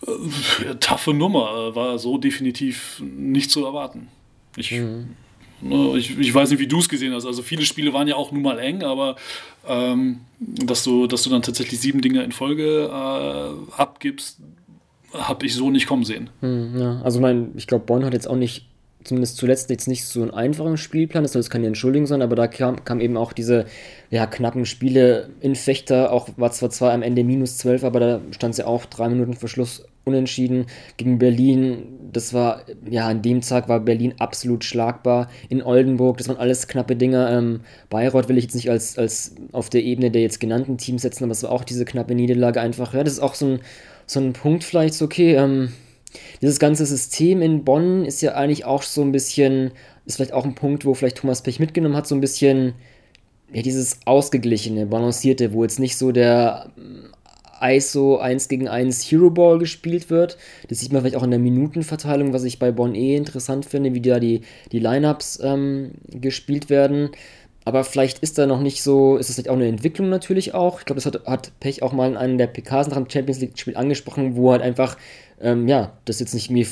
Äh, taffe Nummer, äh, war so definitiv nicht zu erwarten. Ich mhm. Ne, ich, ich weiß nicht, wie du es gesehen hast. Also viele Spiele waren ja auch nun mal eng, aber ähm, dass, du, dass du dann tatsächlich sieben Dinge in Folge äh, abgibst, habe ich so nicht kommen sehen. Hm, ja. Also mein, ich glaube, Bonn hat jetzt auch nicht, zumindest zuletzt jetzt nicht so einen einfachen Spielplan, das soll jetzt keine Entschuldigung sein, aber da kam, kam eben auch diese ja, knappen Spiele in Fechter, auch war zwar zwar am Ende minus 12, aber da stand es ja auch drei Minuten Verschluss unentschieden gegen Berlin. Das war, ja, an dem Tag war Berlin absolut schlagbar. In Oldenburg, das waren alles knappe Dinger. Ähm, Bayreuth will ich jetzt nicht als, als auf der Ebene der jetzt genannten Teams setzen, aber es war auch diese knappe Niederlage einfach. Ja, das ist auch so ein, so ein Punkt vielleicht, so okay, ähm, dieses ganze System in Bonn ist ja eigentlich auch so ein bisschen, ist vielleicht auch ein Punkt, wo vielleicht Thomas Pech mitgenommen hat, so ein bisschen, ja, dieses ausgeglichene, balancierte, wo jetzt nicht so der ISO 1 gegen 1 Hero Ball gespielt wird. Das sieht man vielleicht auch in der Minutenverteilung, was ich bei Bonn eh interessant finde, wie da die, die Lineups ähm, gespielt werden. Aber vielleicht ist da noch nicht so, ist das vielleicht auch eine Entwicklung natürlich auch. Ich glaube, das hat, hat Pech auch mal in einem der PKs nach dem Champions League-Spiel angesprochen, wo halt einfach, ähm, ja, das jetzt nicht mir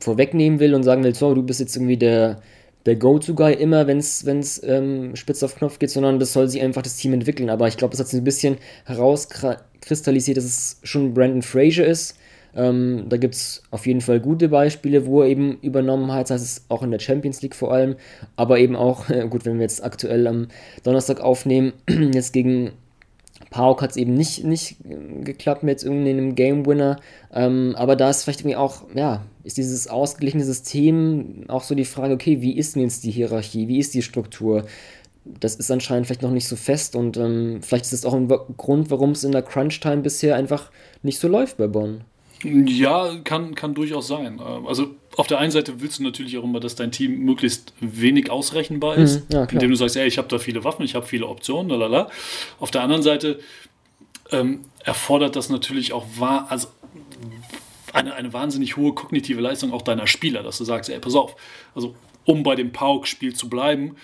vorwegnehmen will und sagen will, so, du bist jetzt irgendwie der, der Go-To-Guy immer, wenn es ähm, spitz auf Knopf geht, sondern das soll sich einfach das Team entwickeln. Aber ich glaube, das hat sich ein bisschen herauskristallisiert, dass es schon Brandon Fraser ist. Ähm, da gibt es auf jeden Fall gute Beispiele, wo er eben übernommen hat, das heißt es auch in der Champions League vor allem, aber eben auch, gut, wenn wir jetzt aktuell am Donnerstag aufnehmen, jetzt gegen Pauk hat es eben nicht, nicht geklappt mit irgendeinem Game Winner. Ähm, aber da ist vielleicht irgendwie auch, ja, ist dieses ausgeglichene System auch so die Frage, okay, wie ist denn jetzt die Hierarchie, wie ist die Struktur? Das ist anscheinend vielleicht noch nicht so fest und ähm, vielleicht ist das auch ein Grund, warum es in der Crunch-Time bisher einfach nicht so läuft bei Bonn. Ja, kann, kann durchaus sein. Ähm, also auf der einen Seite willst du natürlich auch immer, dass dein Team möglichst wenig ausrechenbar ist, mhm, ja, indem du sagst, ey, ich habe da viele Waffen, ich habe viele Optionen, lalala. Auf der anderen Seite ähm, erfordert das natürlich auch wahr, also eine, eine wahnsinnig hohe kognitive Leistung auch deiner Spieler, dass du sagst, ey, pass auf, also um bei dem Pauk-Spiel zu bleiben,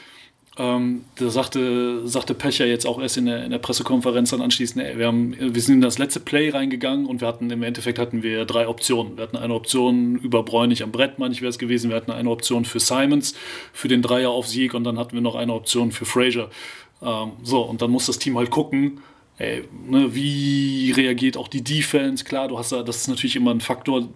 ähm, da sagte, sagte Pecher jetzt auch erst in der, in der Pressekonferenz dann anschließend, ey, wir, haben, wir sind in das letzte Play reingegangen und wir hatten im Endeffekt hatten wir drei Optionen. Wir hatten eine Option über Bräunig am Brett, meine ich wäre es gewesen. Wir hatten eine Option für Simons, für den Dreier auf Sieg und dann hatten wir noch eine Option für Fraser. Ähm, so, und dann muss das Team halt gucken, ey, ne, wie reagiert auch die Defense. Klar, du hast da, das ist natürlich immer ein Faktor,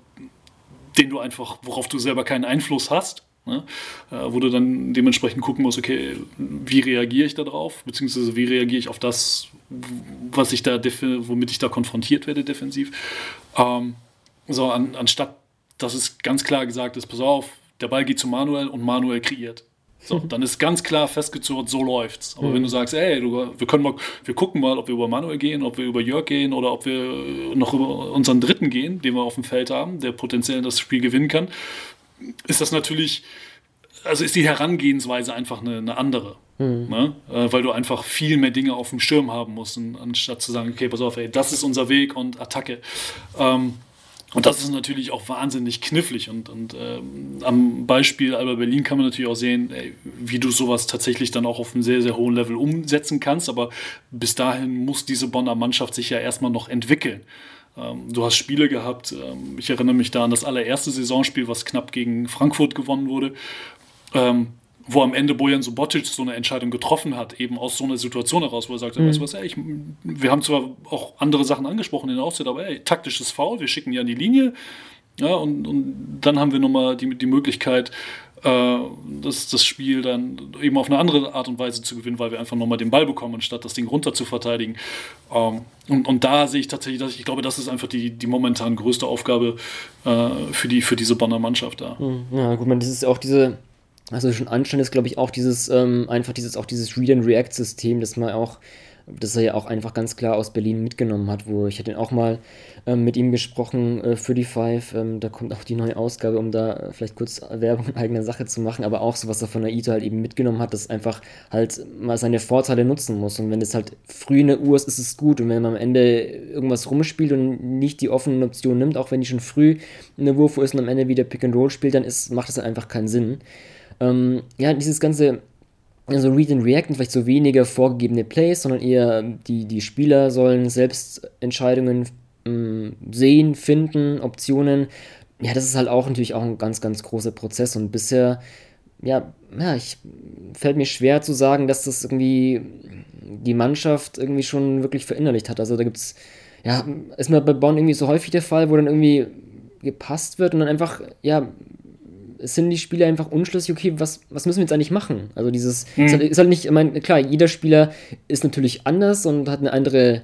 den du einfach, worauf du selber keinen Einfluss hast. Ne? Äh, wo du dann dementsprechend gucken musst, okay, wie reagiere ich darauf, beziehungsweise wie reagiere ich auf das, was ich da, womit ich da konfrontiert werde defensiv. Ähm, so, an, anstatt, dass es ganz klar gesagt ist, pass auf, der Ball geht zu Manuel und Manuel kreiert. So, dann ist ganz klar festgezurrt, so läuft's. Aber mhm. wenn du sagst, ey, du, wir können mal, wir gucken mal, ob wir über Manuel gehen, ob wir über Jörg gehen oder ob wir noch über unseren Dritten gehen, den wir auf dem Feld haben, der potenziell das Spiel gewinnen kann, ist das natürlich, also ist die Herangehensweise einfach eine, eine andere. Mhm. Ne? Äh, weil du einfach viel mehr Dinge auf dem Schirm haben musst, anstatt zu sagen, okay, pass auf, ey, das ist unser Weg und Attacke. Ähm, und das ist natürlich auch wahnsinnig knifflig. Und, und ähm, am Beispiel Alba Berlin kann man natürlich auch sehen, ey, wie du sowas tatsächlich dann auch auf einem sehr, sehr hohen Level umsetzen kannst. Aber bis dahin muss diese Bonner Mannschaft sich ja erstmal noch entwickeln. Ähm, du hast Spiele gehabt, ähm, ich erinnere mich da an das allererste Saisonspiel, was knapp gegen Frankfurt gewonnen wurde, ähm, wo am Ende Bojan Subotic so eine Entscheidung getroffen hat, eben aus so einer Situation heraus, wo er sagte, mhm. weißt du was, ey, ich, wir haben zwar auch andere Sachen angesprochen in der Aufzeit, aber ey, taktisches Foul, wir schicken ja an die Linie, ja, und, und dann haben wir nochmal die, die Möglichkeit, äh, das, das Spiel dann eben auf eine andere Art und Weise zu gewinnen, weil wir einfach nochmal den Ball bekommen, anstatt das Ding runter zu verteidigen. Ähm, und, und da sehe ich tatsächlich, dass ich, ich glaube, das ist einfach die, die momentan größte Aufgabe äh, für, die, für diese Bonner Mannschaft da. Hm, ja, gut, man, das ist auch diese, also schon anstand ist, glaube ich, auch dieses, ähm, einfach dieses, auch dieses Read-and-React-System, das man auch das er ja auch einfach ganz klar aus Berlin mitgenommen hat, wo ich hatte auch mal ähm, mit ihm gesprochen äh, für die Five. Ähm, da kommt auch die neue Ausgabe, um da äh, vielleicht kurz Werbung in eigener Sache zu machen, aber auch so, was er von der Ito halt eben mitgenommen hat, dass einfach halt mal seine Vorteile nutzen muss. Und wenn es halt früh eine Uhr ist, ist es gut. Und wenn man am Ende irgendwas rumspielt und nicht die offenen Optionen nimmt, auch wenn die schon früh eine Wurfuhr ist und am Ende wieder Pick and Roll spielt, dann ist, macht das halt einfach keinen Sinn. Ähm, ja, dieses ganze also Read and React und vielleicht so weniger vorgegebene Plays, sondern eher die, die Spieler sollen selbst Entscheidungen mh, sehen, finden, Optionen. Ja, das ist halt auch natürlich auch ein ganz, ganz großer Prozess und bisher, ja, ja, ich fällt mir schwer zu sagen, dass das irgendwie die Mannschaft irgendwie schon wirklich verinnerlicht hat. Also da gibt es, ja, ist mir bei Bonn irgendwie so häufig der Fall, wo dann irgendwie gepasst wird und dann einfach, ja, sind die Spieler einfach unschlüssig, okay, was, was müssen wir jetzt eigentlich machen? Also dieses, mhm. ist, halt, ist halt nicht, ich meine, klar, jeder Spieler ist natürlich anders und hat eine andere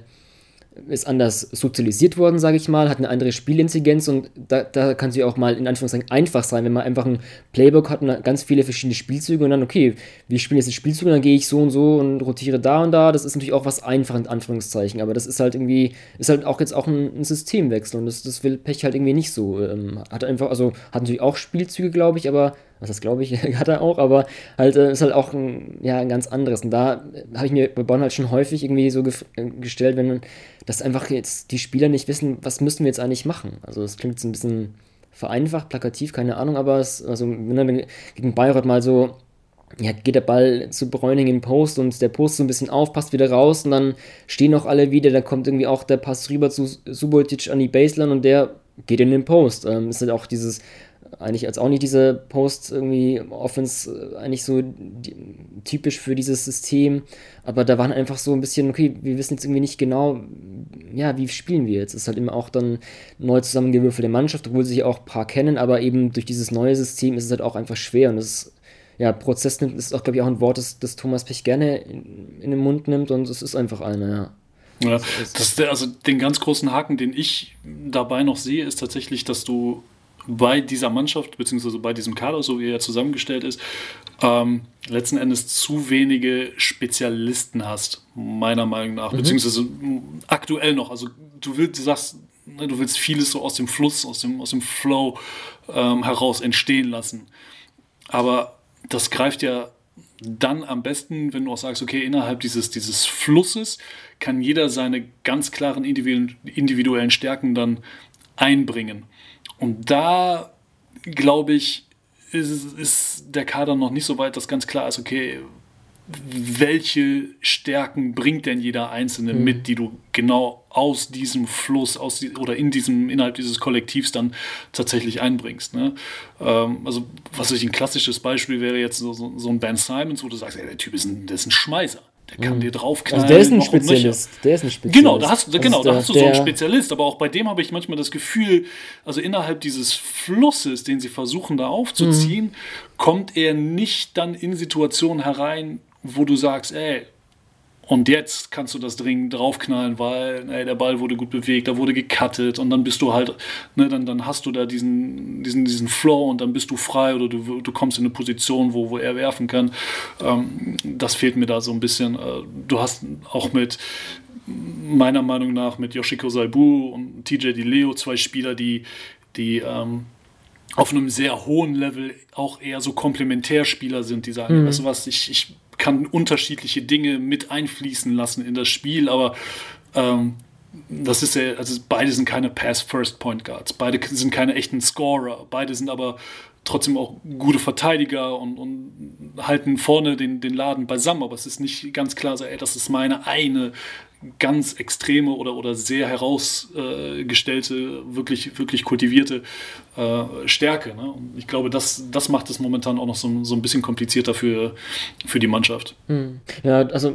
ist anders sozialisiert worden, sage ich mal, hat eine andere Spielintelligenz und da, da kann sie auch mal in Anführungszeichen einfach sein, wenn man einfach ein Playbook hat und ganz viele verschiedene Spielzüge und dann, okay, wir spielen jetzt die Spielzüge, dann gehe ich so und so und rotiere da und da. Das ist natürlich auch was einfach in Anführungszeichen, aber das ist halt irgendwie, ist halt auch jetzt auch ein, ein Systemwechsel und das, das will Pech halt irgendwie nicht so. Ähm, hat einfach, also hat natürlich auch Spielzüge, glaube ich, aber was das glaube ich, hat er auch, aber halt äh, ist halt auch ein, ja, ein ganz anderes. Und da habe ich mir bei Bonn halt schon häufig irgendwie so äh, gestellt, wenn dass einfach jetzt die Spieler nicht wissen, was müssen wir jetzt eigentlich machen. Also das klingt jetzt ein bisschen vereinfacht, plakativ, keine Ahnung, aber es, also wenn dann gegen Bayreuth mal so, ja, geht der Ball zu Bräuning im Post und der Post so ein bisschen auf, passt wieder raus und dann stehen auch alle wieder, dann kommt irgendwie auch der Pass rüber zu Subotic an die Baseline und der geht in den Post. Ähm, ist halt auch dieses eigentlich als auch nicht diese Posts irgendwie Offense äh, eigentlich so die, typisch für dieses System, aber da waren einfach so ein bisschen, okay, wir wissen jetzt irgendwie nicht genau, ja, wie spielen wir jetzt? Ist halt immer auch dann neu zusammengewürfelte Mannschaft, obwohl sie sich auch ein paar kennen, aber eben durch dieses neue System ist es halt auch einfach schwer und es ist ja, Prozess nimmt, ist auch, glaube ich, auch ein Wort, das, das Thomas Pech gerne in, in, den Mund nimmt und es ist einfach eine, ja. Ja, das also den ganz großen Haken, den ich dabei noch sehe, ist tatsächlich, dass du bei dieser Mannschaft, beziehungsweise bei diesem Kader, so wie er zusammengestellt ist, ähm, letzten Endes zu wenige Spezialisten hast, meiner Meinung nach, mhm. beziehungsweise aktuell noch. Also du willst, du sagst, ne, du willst vieles so aus dem Fluss, aus dem, aus dem Flow ähm, heraus entstehen lassen. Aber das greift ja dann am besten, wenn du auch sagst, okay, innerhalb dieses, dieses Flusses kann jeder seine ganz klaren individuellen Stärken dann einbringen. Und da, glaube ich, ist, ist der Kader noch nicht so weit, dass ganz klar ist, okay, welche Stärken bringt denn jeder Einzelne mhm. mit, die du genau aus diesem Fluss aus die, oder in diesem, innerhalb dieses Kollektivs dann tatsächlich einbringst. Ne? Ähm, also, was ich ein klassisches Beispiel wäre jetzt so, so, so ein Ben Simons, wo du sagst, ey, der Typ ist ein, der ist ein Schmeißer. Der kann mhm. dir draufknallen. Also der ist ein Spezialist. Der ist ein Spezialist. Genau, da hast, genau, da hast du so einen Spezialist. Aber auch bei dem habe ich manchmal das Gefühl, also innerhalb dieses Flusses, den sie versuchen da aufzuziehen, mhm. kommt er nicht dann in Situationen herein, wo du sagst, ey, und jetzt kannst du das dringend draufknallen, weil ey, der Ball wurde gut bewegt, da wurde gecuttet und dann bist du halt, ne, dann, dann hast du da diesen, diesen, diesen Flow und dann bist du frei oder du, du kommst in eine Position, wo, wo er werfen kann. Ähm, das fehlt mir da so ein bisschen. Äh, du hast auch mit, meiner Meinung nach, mit Yoshiko Saibu und TJ Di Leo zwei Spieler, die, die ähm, auf einem sehr hohen Level auch eher so Komplementärspieler sind, die sagen, mhm. weißt du was, ich, ich kann unterschiedliche Dinge mit einfließen lassen in das Spiel, aber ähm, das ist ja, also beide sind keine Pass-First-Point Guards, beide sind keine echten Scorer, beide sind aber trotzdem auch gute Verteidiger und, und halten vorne den, den Laden beisammen, aber es ist nicht ganz klar so, ey, das ist meine eine ganz extreme oder, oder sehr herausgestellte, wirklich, wirklich kultivierte äh, Stärke. Ne? Und ich glaube, das, das macht es momentan auch noch so, so ein bisschen komplizierter für, für die Mannschaft. Hm. Ja, also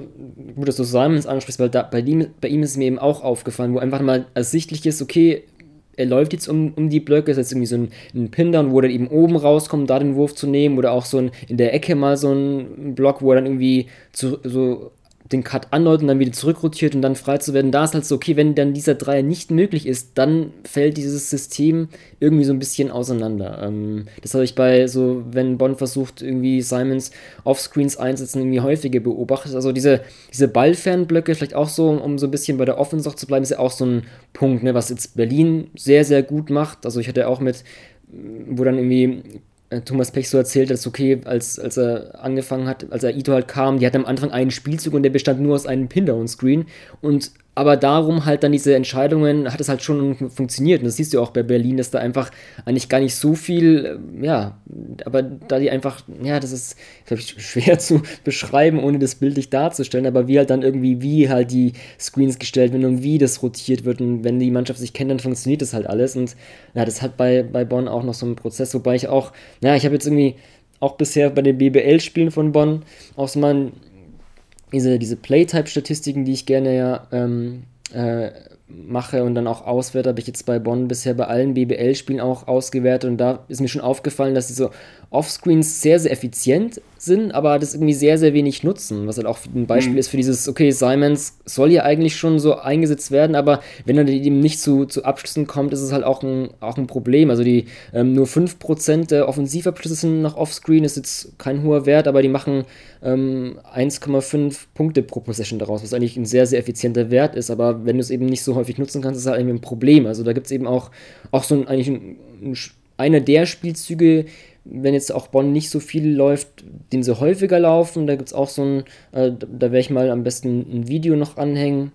gut, dass du Simons ansprichst, weil da, bei, ihm, bei ihm ist mir eben auch aufgefallen, wo einfach mal ersichtlich ist, okay, er läuft jetzt um, um die Blöcke, ist jetzt irgendwie so ein, ein Pin-Down, wo er dann eben oben rauskommt, da den Wurf zu nehmen oder auch so ein, in der Ecke mal so ein Block, wo er dann irgendwie zu, so den Cut andeutet und dann wieder zurückrotiert und dann frei zu werden. Da ist halt so, okay, wenn dann dieser Dreier nicht möglich ist, dann fällt dieses System irgendwie so ein bisschen auseinander. Ähm, das habe ich bei so, wenn Bonn versucht, irgendwie Simons Offscreens einsetzen, irgendwie häufiger beobachtet. Also diese, diese Ballfernblöcke, vielleicht auch so, um so ein bisschen bei der Offense zu bleiben, ist ja auch so ein Punkt, ne, was jetzt Berlin sehr, sehr gut macht. Also ich hatte auch mit, wo dann irgendwie Thomas Pech so erzählt, dass okay, als, als er angefangen hat, als er Ito halt kam, die hatten am Anfang einen Spielzug und der bestand nur aus einem Pin-Down-Screen und aber darum halt dann diese Entscheidungen hat es halt schon funktioniert. Und das siehst du auch bei Berlin, dass da einfach eigentlich gar nicht so viel, äh, ja, aber da die einfach, ja, das ist, glaube ich, schwer zu beschreiben, ohne das bildlich darzustellen, aber wie halt dann irgendwie, wie halt die Screens gestellt werden und wie das rotiert wird und wenn die Mannschaft sich kennt, dann funktioniert das halt alles. Und ja, das hat bei, bei Bonn auch noch so einen Prozess, wobei ich auch, ja, ich habe jetzt irgendwie auch bisher bei den BBL-Spielen von Bonn auch so mal diese, diese Playtype-Statistiken, die ich gerne ja ähm, äh, mache und dann auch auswerte, habe ich jetzt bei Bonn bisher bei allen BBL-Spielen auch ausgewertet. Und da ist mir schon aufgefallen, dass diese Offscreens sehr, sehr effizient sind, aber das irgendwie sehr, sehr wenig nutzen. Was halt auch ein Beispiel mhm. ist für dieses, okay, Simons soll ja eigentlich schon so eingesetzt werden, aber wenn er eben nicht zu, zu Abschlüssen kommt, ist es halt auch ein, auch ein Problem. Also die ähm, nur 5% der Offensivabschlüsse sind nach Offscreen, ist jetzt kein hoher Wert, aber die machen ähm, 1,5 Punkte pro Possession daraus, was eigentlich ein sehr, sehr effizienter Wert ist. Aber wenn du es eben nicht so häufig nutzen kannst, ist es halt irgendwie ein Problem. Also da gibt es eben auch, auch so ein, eigentlich ein, ein, einer der Spielzüge, wenn jetzt auch Bonn nicht so viel läuft, den sie häufiger laufen. Da gibt es auch so ein, äh, da werde ich mal am besten ein Video noch anhängen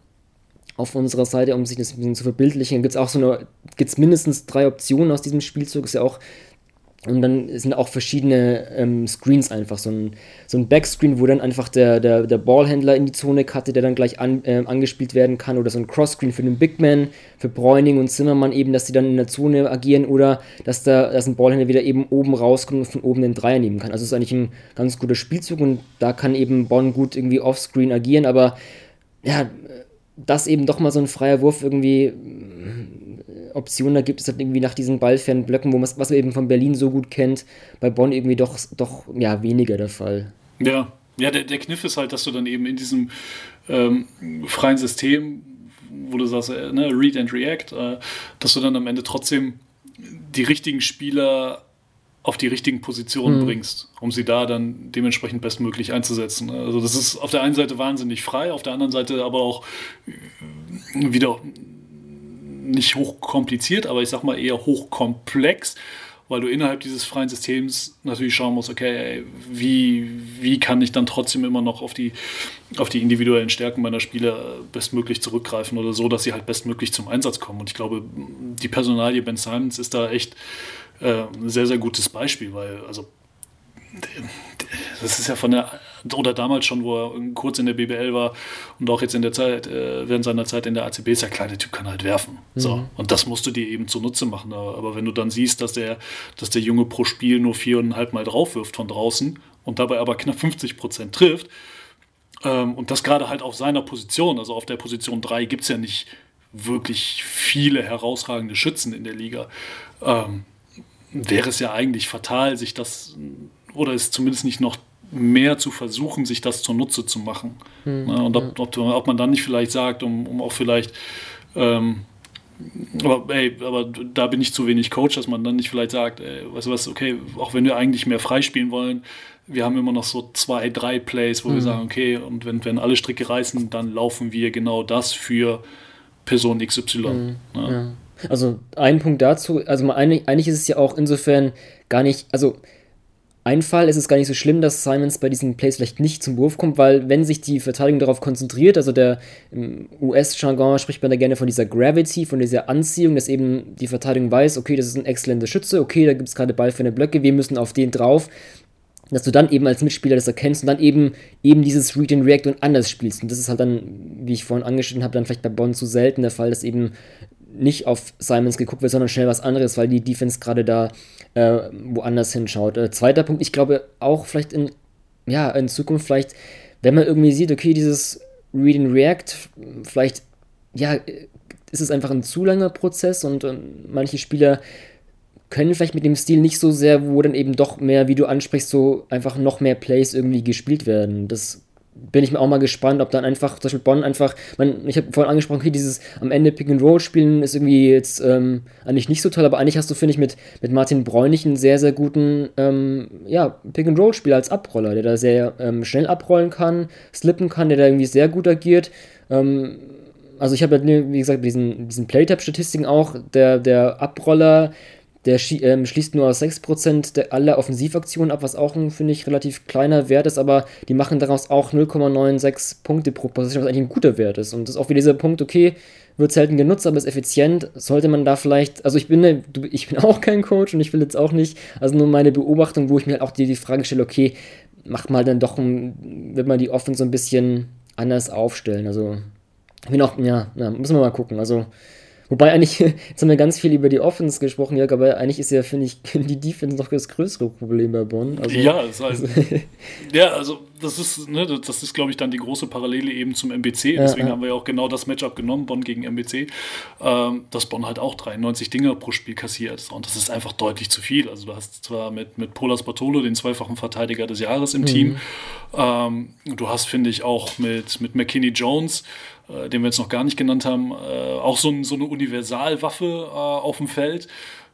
auf unserer Seite, um sich das ein bisschen zu verbildlichen. Da gibt es auch so eine, gibt es mindestens drei Optionen aus diesem Spielzug. Ist ja auch und dann sind auch verschiedene ähm, Screens einfach. So ein, so ein Backscreen, wo dann einfach der, der, der Ballhändler in die Zone cutte, der dann gleich an, äh, angespielt werden kann. Oder so ein Cross-Screen für den Big Man, für Bräuning und Zimmermann eben, dass die dann in der Zone agieren. Oder dass, da, dass ein Ballhändler wieder eben oben rauskommt und von oben den Dreier nehmen kann. Also ist eigentlich ein ganz guter Spielzug und da kann eben Bonn gut irgendwie offscreen agieren. Aber ja, dass eben doch mal so ein freier Wurf irgendwie Option da gibt es halt irgendwie nach diesen ballfernen Blöcken, wo man, was man eben von Berlin so gut kennt, bei Bonn irgendwie doch, doch ja, weniger der Fall. Ja, ja der, der Kniff ist halt, dass du dann eben in diesem ähm, freien System, wo du sagst, äh, ne, Read and React, äh, dass du dann am Ende trotzdem die richtigen Spieler auf die richtigen Positionen mhm. bringst, um sie da dann dementsprechend bestmöglich einzusetzen. Also das ist auf der einen Seite wahnsinnig frei, auf der anderen Seite aber auch wieder nicht hochkompliziert, aber ich sag mal eher hochkomplex, weil du innerhalb dieses freien Systems natürlich schauen musst, okay, wie, wie kann ich dann trotzdem immer noch auf die, auf die individuellen Stärken meiner Spieler bestmöglich zurückgreifen oder so, dass sie halt bestmöglich zum Einsatz kommen. Und ich glaube, die Personalie Ben Simons ist da echt äh, ein sehr, sehr gutes Beispiel, weil, also das ist ja von der, oder damals schon, wo er kurz in der BBL war und auch jetzt in der Zeit, äh, während seiner Zeit in der ACB ist, der kleine Typ kann halt werfen. Mhm. So. Und das musst du dir eben zunutze machen. Aber wenn du dann siehst, dass der, dass der Junge pro Spiel nur viereinhalb Mal drauf wirft von draußen und dabei aber knapp 50 Prozent trifft, ähm, und das gerade halt auf seiner Position, also auf der Position 3 gibt es ja nicht wirklich viele herausragende Schützen in der Liga. Ähm, wäre es ja eigentlich fatal, sich das oder ist zumindest nicht noch mehr zu versuchen, sich das zunutze zu machen. Mhm. und ob, ob, ob, man dann nicht vielleicht sagt, um, um auch vielleicht, ähm, aber, ey, aber da bin ich zu wenig Coach, dass man dann nicht vielleicht sagt, ey, weißt du was, okay, auch wenn wir eigentlich mehr freispielen wollen, wir haben immer noch so zwei, drei Plays, wo mhm. wir sagen, okay, und wenn, wenn alle Stricke reißen, dann laufen wir genau das für Person XY. Mhm. Ja. Ja. Also ein Punkt dazu, also eigentlich, eigentlich ist es ja auch insofern gar nicht, also ein Fall ist es gar nicht so schlimm, dass Simons bei diesen Plays vielleicht nicht zum Wurf kommt, weil wenn sich die Verteidigung darauf konzentriert, also der US-Jargon spricht man da gerne von dieser Gravity, von dieser Anziehung, dass eben die Verteidigung weiß, okay, das ist ein exzellenter Schütze, okay, da gibt es gerade Ball für eine Blöcke, wir müssen auf den drauf, dass du dann eben als Mitspieler das erkennst und dann eben eben dieses Read and React und anders spielst. Und das ist halt dann, wie ich vorhin angeschnitten habe, dann vielleicht bei Bonn zu selten der Fall, dass eben nicht auf Simons geguckt wird, sondern schnell was anderes, weil die Defense gerade da äh, woanders hinschaut. Äh, zweiter Punkt, ich glaube auch vielleicht in, ja, in Zukunft vielleicht, wenn man irgendwie sieht, okay, dieses Read and React, vielleicht, ja, ist es einfach ein zu langer Prozess und äh, manche Spieler können vielleicht mit dem Stil nicht so sehr, wo dann eben doch mehr, wie du ansprichst, so einfach noch mehr Plays irgendwie gespielt werden. Das bin ich mir auch mal gespannt, ob dann einfach, zum Beispiel Bonn einfach, man, ich habe vorhin angesprochen, okay, dieses am Ende Pick and Roll spielen ist irgendwie jetzt ähm, eigentlich nicht so toll, aber eigentlich hast du, finde ich, mit, mit Martin Bräunig einen sehr, sehr guten, ähm, ja, Pick and Roll Spieler als Abroller, der da sehr ähm, schnell abrollen kann, slippen kann, der da irgendwie sehr gut agiert. Ähm, also ich habe ja, wie gesagt, diesen, diesen Playtap-Statistiken auch, der, der Abroller, der ähm, schließt nur aus 6% der aller Offensivaktionen ab, was auch ein, finde ich, relativ kleiner Wert ist, aber die machen daraus auch 0,96 Punkte pro Position, was eigentlich ein guter Wert ist. Und das ist auch wieder dieser Punkt, okay, wird selten genutzt, aber ist effizient. Sollte man da vielleicht, also ich bin, ne, ich bin auch kein Coach und ich will jetzt auch nicht, also nur meine Beobachtung, wo ich mir halt auch die, die Frage stelle, okay, macht mal dann doch, ein, wird man die Offense so ein bisschen anders aufstellen. Also, ich bin auch, ja, ja, müssen wir mal gucken. Also, Wobei eigentlich, jetzt haben wir ganz viel über die Offense gesprochen, Jörg, aber eigentlich ist ja, finde ich, die Defense noch das größere Problem bei Bonn. Also, ja, ist halt, ja, also das ist, ne, das ist, glaube ich, dann die große Parallele eben zum MBC. Deswegen ja, ja. haben wir ja auch genau das Matchup genommen, Bonn gegen MBC, ähm, dass Bonn halt auch 93 Dinger pro Spiel kassiert. Und das ist einfach deutlich zu viel. Also du hast zwar mit, mit Polas Bartolo den zweifachen Verteidiger des Jahres im mhm. Team. Ähm, du hast, finde ich, auch mit, mit McKinney Jones äh, den wir jetzt noch gar nicht genannt haben, äh, auch so, ein, so, eine Universalwaffe äh, auf dem Feld,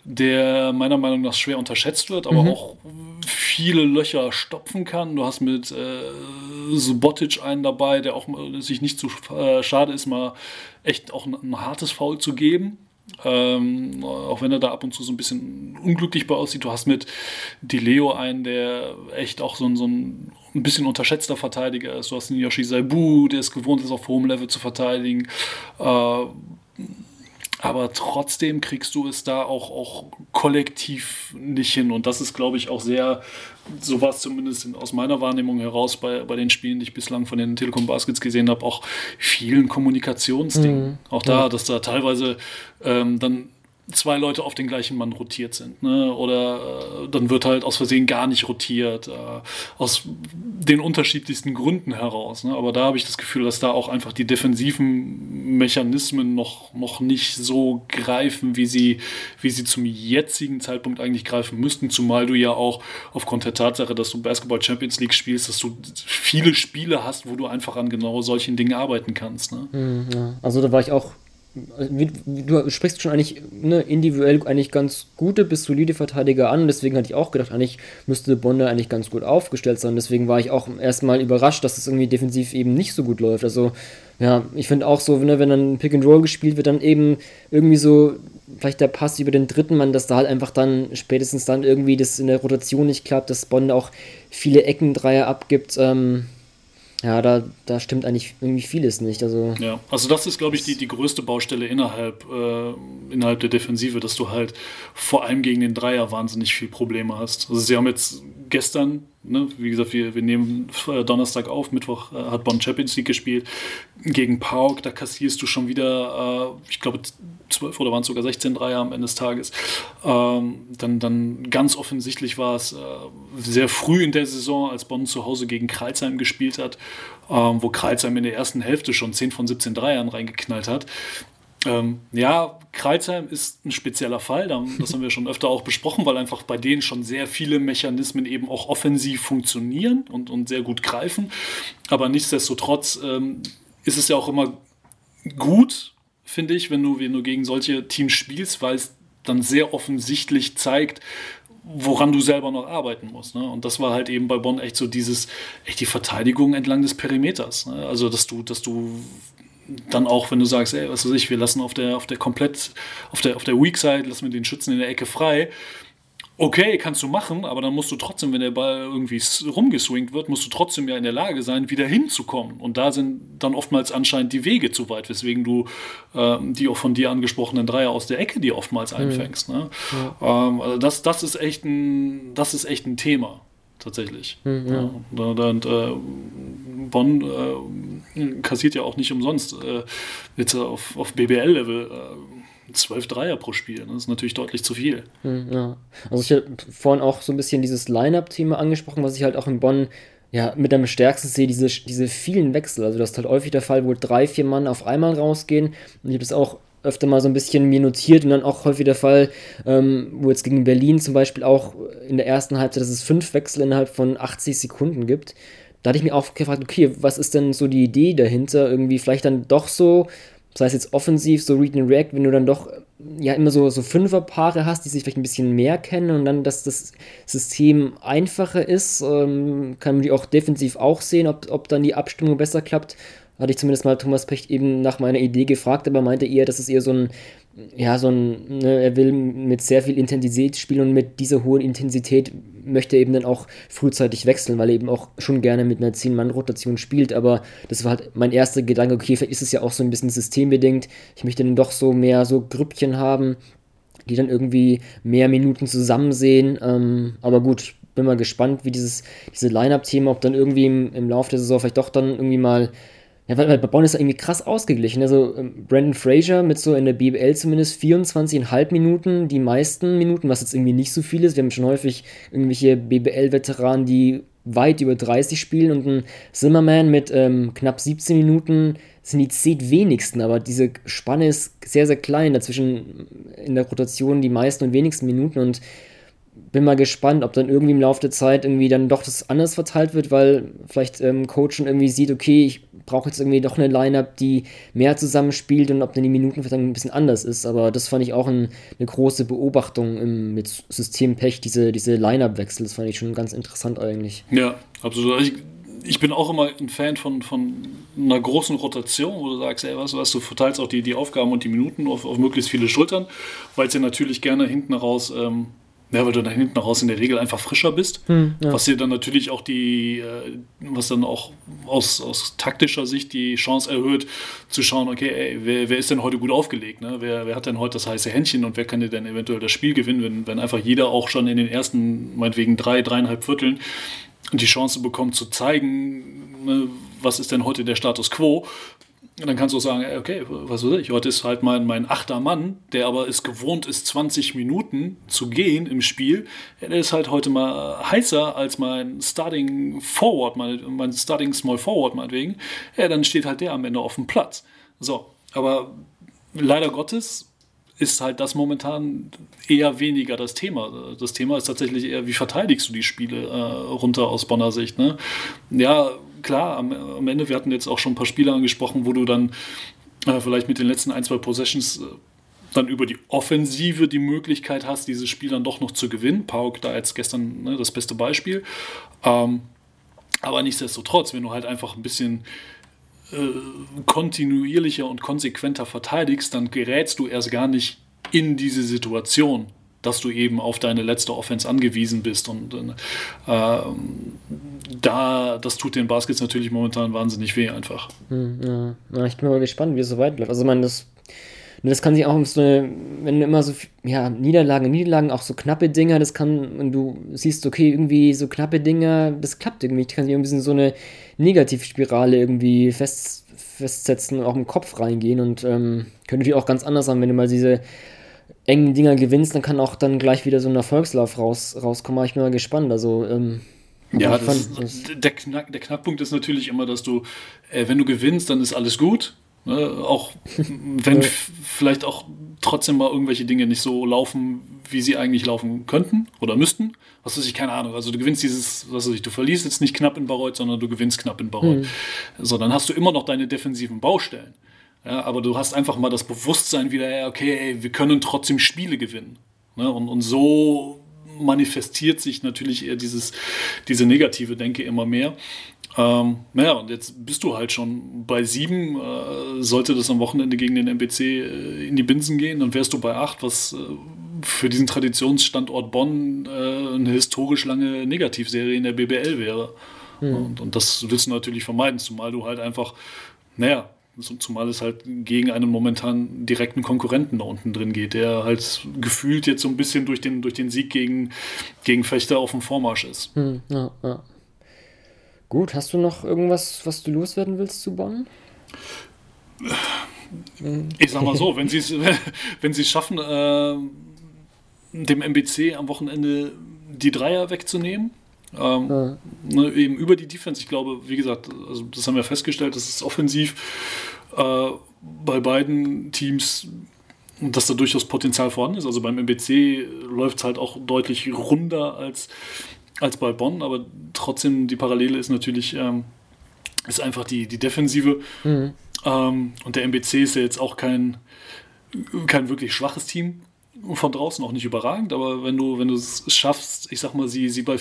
der meiner Meinung nach schwer unterschätzt wird, aber mhm. auch viele Löcher stopfen kann. Du hast mit äh, Subotic einen dabei, der auch sich nicht zu äh, schade ist, mal echt auch ein, ein hartes Foul zu geben. Ähm, auch wenn er da ab und zu so ein bisschen unglücklich bei aussieht. Du hast mit Leo einen, der echt auch so, so ein, ein bisschen unterschätzter Verteidiger ist. Du hast einen Yoshi Saibu, der es gewohnt ist, auf hohem Level zu verteidigen. Äh, aber trotzdem kriegst du es da auch, auch kollektiv nicht hin. Und das ist, glaube ich, auch sehr, so war es zumindest in, aus meiner Wahrnehmung heraus bei, bei den Spielen, die ich bislang von den Telekom Baskets gesehen habe, auch vielen Kommunikationsdingen. Mhm. Auch da, dass da teilweise ähm, dann zwei Leute auf den gleichen Mann rotiert sind. Ne? Oder äh, dann wird halt aus Versehen gar nicht rotiert. Äh, aus den unterschiedlichsten Gründen heraus. Ne? Aber da habe ich das Gefühl, dass da auch einfach die defensiven Mechanismen noch, noch nicht so greifen, wie sie, wie sie zum jetzigen Zeitpunkt eigentlich greifen müssten. Zumal du ja auch aufgrund der Tatsache, dass du Basketball Champions League spielst, dass du viele Spiele hast, wo du einfach an genau solchen Dingen arbeiten kannst. Ne? Mhm. Also da war ich auch du sprichst schon eigentlich ne, individuell eigentlich ganz gute bis solide Verteidiger an. Deswegen hatte ich auch gedacht, eigentlich müsste Bonde eigentlich ganz gut aufgestellt sein. Deswegen war ich auch erstmal überrascht, dass es irgendwie defensiv eben nicht so gut läuft. Also, ja, ich finde auch so, ne, wenn dann Pick and Roll gespielt wird, dann eben irgendwie so vielleicht der Pass über den dritten Mann, dass da halt einfach dann spätestens dann irgendwie das in der Rotation nicht klappt, dass Bonde auch viele Eckendreier abgibt. Ähm, ja, da, da stimmt eigentlich irgendwie vieles nicht. Also, ja, also das ist, glaube ich, die, die größte Baustelle innerhalb, äh, innerhalb der Defensive, dass du halt vor allem gegen den Dreier wahnsinnig viel Probleme hast. Also sie haben jetzt gestern, ne, wie gesagt, wir, wir nehmen Donnerstag auf, Mittwoch äh, hat Bonn Champions League gespielt, gegen Pauk, da kassierst du schon wieder, äh, ich glaube, 12 oder waren es sogar 16 Dreier am Ende des Tages. Ähm, dann, dann ganz offensichtlich war es äh, sehr früh in der Saison, als Bonn zu Hause gegen Kreilsheim gespielt hat, ähm, wo Kreilsheim in der ersten Hälfte schon 10 von 17 Dreiern reingeknallt hat. Ähm, ja, Kreilsheim ist ein spezieller Fall, das haben wir schon öfter auch besprochen, weil einfach bei denen schon sehr viele Mechanismen eben auch offensiv funktionieren und, und sehr gut greifen. Aber nichtsdestotrotz ähm, ist es ja auch immer gut, finde ich, wenn du, wenn du gegen solche Teams spielst, weil es dann sehr offensichtlich zeigt, woran du selber noch arbeiten musst. Ne? Und das war halt eben bei Bonn echt so dieses, echt die Verteidigung entlang des Perimeters. Ne? Also, dass du, dass du dann auch, wenn du sagst, ey, was weiß ich, wir lassen auf der, auf der komplett, auf der, auf der Weak Side, lassen wir den Schützen in der Ecke frei, Okay, kannst du machen, aber dann musst du trotzdem, wenn der Ball irgendwie rumgeswingt wird, musst du trotzdem ja in der Lage sein, wieder hinzukommen. Und da sind dann oftmals anscheinend die Wege zu weit, weswegen du äh, die auch von dir angesprochenen Dreier aus der Ecke die oftmals mhm. einfängst. Ne? Ja. Ähm, also das, das, ist echt ein, das ist echt ein Thema, tatsächlich. Mhm, ja. Ja, und, äh, Bonn äh, kassiert ja auch nicht umsonst äh, jetzt auf, auf BBL-Level äh, zwölf Dreier pro Spiel. Das ist natürlich deutlich zu viel. Hm, ja. Also ich habe vorhin auch so ein bisschen dieses Line-Up-Thema angesprochen, was ich halt auch in Bonn ja, mit am stärksten sehe, diese, diese vielen Wechsel. Also das ist halt häufig der Fall, wo drei, vier Mann auf einmal rausgehen. Und ich habe das auch öfter mal so ein bisschen mir notiert und dann auch häufig der Fall, ähm, wo jetzt gegen Berlin zum Beispiel auch in der ersten Halbzeit, dass es fünf Wechsel innerhalb von 80 Sekunden gibt. Da hatte ich mir auch gefragt, okay, was ist denn so die Idee dahinter? Irgendwie vielleicht dann doch so, sei es jetzt offensiv, so Read and React, wenn du dann doch ja immer so, so Fünferpaare hast, die sich vielleicht ein bisschen mehr kennen und dann, dass das System einfacher ist, ähm, kann man die auch defensiv auch sehen, ob, ob dann die Abstimmung besser klappt. Hatte ich zumindest mal Thomas Pecht eben nach meiner Idee gefragt, aber meinte eher, dass es eher so ein, ja, so ein, ne, er will mit sehr viel Intensität spielen und mit dieser hohen Intensität möchte er eben dann auch frühzeitig wechseln, weil er eben auch schon gerne mit einer 10-Mann-Rotation spielt. Aber das war halt mein erster Gedanke, okay, vielleicht ist es ja auch so ein bisschen systembedingt. Ich möchte dann doch so mehr so Grüppchen haben, die dann irgendwie mehr Minuten zusammen sehen. Ähm, aber gut, ich bin mal gespannt, wie dieses diese Line-Up-Thema, ob dann irgendwie im, im Laufe der Saison vielleicht doch dann irgendwie mal ja, weil, weil bei Bonn ist irgendwie krass ausgeglichen. Also ähm, Brandon Fraser mit so in der BBL zumindest 24,5 Minuten, die meisten Minuten, was jetzt irgendwie nicht so viel ist. Wir haben schon häufig irgendwelche BBL-Veteranen, die weit über 30 spielen und ein Zimmerman mit ähm, knapp 17 Minuten sind die zehn wenigsten, aber diese Spanne ist sehr, sehr klein dazwischen in der Rotation die meisten und wenigsten Minuten und bin mal gespannt, ob dann irgendwie im Laufe der Zeit irgendwie dann doch das anders verteilt wird, weil vielleicht ähm, Coach schon irgendwie sieht, okay, ich brauche jetzt irgendwie doch eine Line-Up, die mehr zusammenspielt und ob dann die Minutenverteilung ein bisschen anders ist. Aber das fand ich auch ein, eine große Beobachtung im, mit Systempech, diese, diese Line-Up-Wechsel. Das fand ich schon ganz interessant eigentlich. Ja, absolut. Ich, ich bin auch immer ein Fan von, von einer großen Rotation, wo du sagst, ey, was, was du verteilst auch die, die Aufgaben und die Minuten auf, auf möglichst viele Schultern, weil es ja natürlich gerne hinten raus ähm, ja, weil du dann hinten raus in der Regel einfach frischer bist. Hm, ja. Was dir dann natürlich auch die, äh, was dann auch aus, aus taktischer Sicht die Chance erhöht, zu schauen, okay, ey, wer, wer ist denn heute gut aufgelegt? Ne? Wer, wer hat denn heute das heiße Händchen und wer kann dir denn eventuell das Spiel gewinnen, wenn, wenn einfach jeder auch schon in den ersten, meinetwegen drei, dreieinhalb Vierteln die Chance bekommt zu zeigen, ne, was ist denn heute der Status quo, und dann kannst du auch sagen, okay, was weiß ich, heute ist halt mein, mein achter Mann, der aber es gewohnt ist, 20 Minuten zu gehen im Spiel. Der ist halt heute mal heißer als mein Starting Forward, mein, mein Starting Small Forward meinetwegen. Ja, dann steht halt der am Ende auf dem Platz. So, aber leider Gottes ist halt das momentan eher weniger das Thema. Das Thema ist tatsächlich eher, wie verteidigst du die Spiele äh, runter aus Bonner Sicht. Ne? Ja, klar, am, am, Ende, wir hatten jetzt auch schon ein paar Spiele angesprochen, wo du dann äh, vielleicht mit den letzten ein, zwei Possessions äh, dann über die Offensive die Möglichkeit hast, dieses Spiel dann doch noch zu gewinnen. Pauk da jetzt gestern ne, das beste Beispiel. Ähm, aber nichtsdestotrotz, wenn du halt einfach ein bisschen kontinuierlicher und konsequenter verteidigst, dann gerätst du erst gar nicht in diese Situation dass du eben auf deine letzte Offense angewiesen bist. Und äh, da, das tut den Baskets natürlich momentan wahnsinnig weh einfach. Hm, ja. ja ich bin mal gespannt, wie es so weit läuft. Also, meine, das, das kann sich auch so eine, wenn du immer so, ja, Niederlagen, Niederlagen, auch so knappe Dinger, das kann, und du siehst, okay, irgendwie so knappe Dinger, das klappt irgendwie. Ich kann sich ein bisschen so eine Negativspirale irgendwie fest, festsetzen und auch im Kopf reingehen und ähm, könnte natürlich auch ganz anders sein, wenn du mal diese engen Dinger gewinnst, dann kann auch dann gleich wieder so ein Erfolgslauf raus, rauskommen. Ich bin mal gespannt. Also, ähm, ja, das der, Knack, der Knackpunkt ist natürlich immer, dass du, äh, wenn du gewinnst, dann ist alles gut. Ne? Auch wenn vielleicht auch trotzdem mal irgendwelche Dinge nicht so laufen, wie sie eigentlich laufen könnten oder müssten. Was weiß ich, keine Ahnung. Also du gewinnst dieses, was weiß ich, du verlierst jetzt nicht knapp in Bayreuth, sondern du gewinnst knapp in Bayreuth. Mhm. So, dann hast du immer noch deine defensiven Baustellen. Ja, aber du hast einfach mal das Bewusstsein wieder, okay, ey, wir können trotzdem Spiele gewinnen. Ne? Und, und so manifestiert sich natürlich eher dieses, diese negative Denke immer mehr. Ähm, naja, und jetzt bist du halt schon bei sieben. Äh, sollte das am Wochenende gegen den MBC äh, in die Binsen gehen, dann wärst du bei acht, was äh, für diesen Traditionsstandort Bonn äh, eine historisch lange Negativserie in der BBL wäre. Mhm. Und, und das willst du natürlich vermeiden, zumal du halt einfach, naja, Zumal es halt gegen einen momentan direkten Konkurrenten da unten drin geht, der halt gefühlt jetzt so ein bisschen durch den, durch den Sieg gegen, gegen Fechter auf dem Vormarsch ist. Hm, ja, ja. Gut, hast du noch irgendwas, was du loswerden willst zu Bonn? Ich sag mal so, wenn sie es wenn schaffen, äh, dem MBC am Wochenende die Dreier wegzunehmen, ähm, ja. ne, eben über die Defense. Ich glaube, wie gesagt, also das haben wir festgestellt, das ist offensiv äh, bei beiden Teams, dass da durchaus Potenzial vorhanden ist. Also beim MBC läuft es halt auch deutlich runder als, als bei Bonn, aber trotzdem die Parallele ist natürlich ähm, ist einfach die, die Defensive. Mhm. Ähm, und der MBC ist ja jetzt auch kein, kein wirklich schwaches Team von draußen, auch nicht überragend, aber wenn du, wenn du es schaffst, ich sag mal, sie, sie bei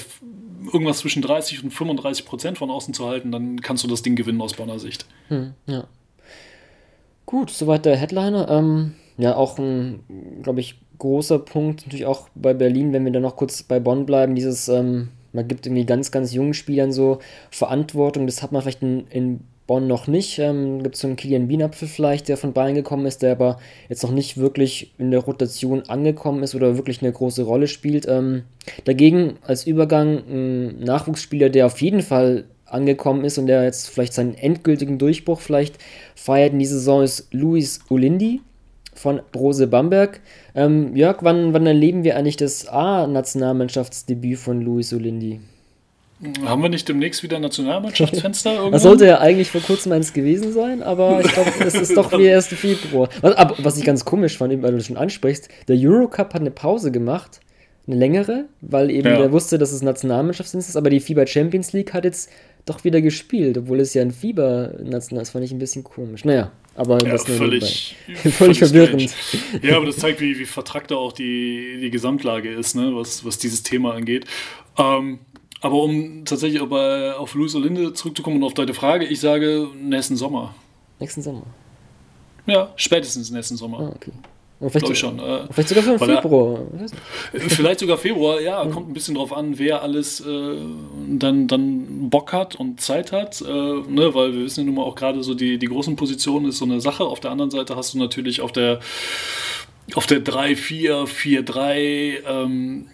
irgendwas zwischen 30 und 35 Prozent von außen zu halten, dann kannst du das Ding gewinnen aus Bonner Sicht. Hm, ja. Gut, soweit der Headliner. Ähm, ja, auch ein, glaube ich, großer Punkt, natürlich auch bei Berlin, wenn wir dann noch kurz bei Bonn bleiben, dieses, ähm, man gibt irgendwie ganz, ganz jungen Spielern so Verantwortung, das hat man vielleicht in, in Bonn noch nicht. Ähm, gibt es so einen Kilian Bienapfel vielleicht, der von Bayern gekommen ist, der aber jetzt noch nicht wirklich in der Rotation angekommen ist oder wirklich eine große Rolle spielt. Ähm, dagegen als Übergang ein Nachwuchsspieler, der auf jeden Fall angekommen ist und der jetzt vielleicht seinen endgültigen Durchbruch vielleicht feiert in dieser Saison ist Luis Olindi von Rose Bamberg. Ähm, Jörg, wann, wann erleben wir eigentlich das A-Nationalmannschaftsdebüt von Luis Olindi? Haben wir nicht demnächst wieder Nationalmannschaftsfenster irgendwann? Das sollte ja eigentlich vor kurzem eins gewesen sein, aber ich glaube, es ist doch wie 1. Februar. Was, aber, was ich ganz komisch fand, weil du das schon ansprichst, der Eurocup hat eine Pause gemacht, eine längere, weil eben ja. der wusste, dass es Nationalmannschaftsdienst ist, aber die FIBA Champions League hat jetzt doch wieder gespielt, obwohl es ja ein FIBA national ist, fand ich ein bisschen komisch. Naja, aber ja, das völlig, völlig, völlig verwirrend. Ja, aber das zeigt, wie, wie vertrackt auch die, die Gesamtlage ist, ne, was, was dieses Thema angeht. Ähm, aber um tatsächlich aber auf Luis Olinde zurückzukommen und auf deine Frage, ich sage nächsten Sommer. Nächsten Sommer? Ja, spätestens nächsten Sommer. Ah, okay. Vielleicht, so, schon. Äh, vielleicht sogar für Februar. Er, vielleicht sogar Februar, ja. Kommt ein bisschen drauf an, wer alles äh, dann, dann Bock hat und Zeit hat. Äh, ne, weil wir wissen ja nun mal auch gerade so, die, die großen Positionen ist so eine Sache. Auf der anderen Seite hast du natürlich auf der, auf der 3-4, 4-3 ähm,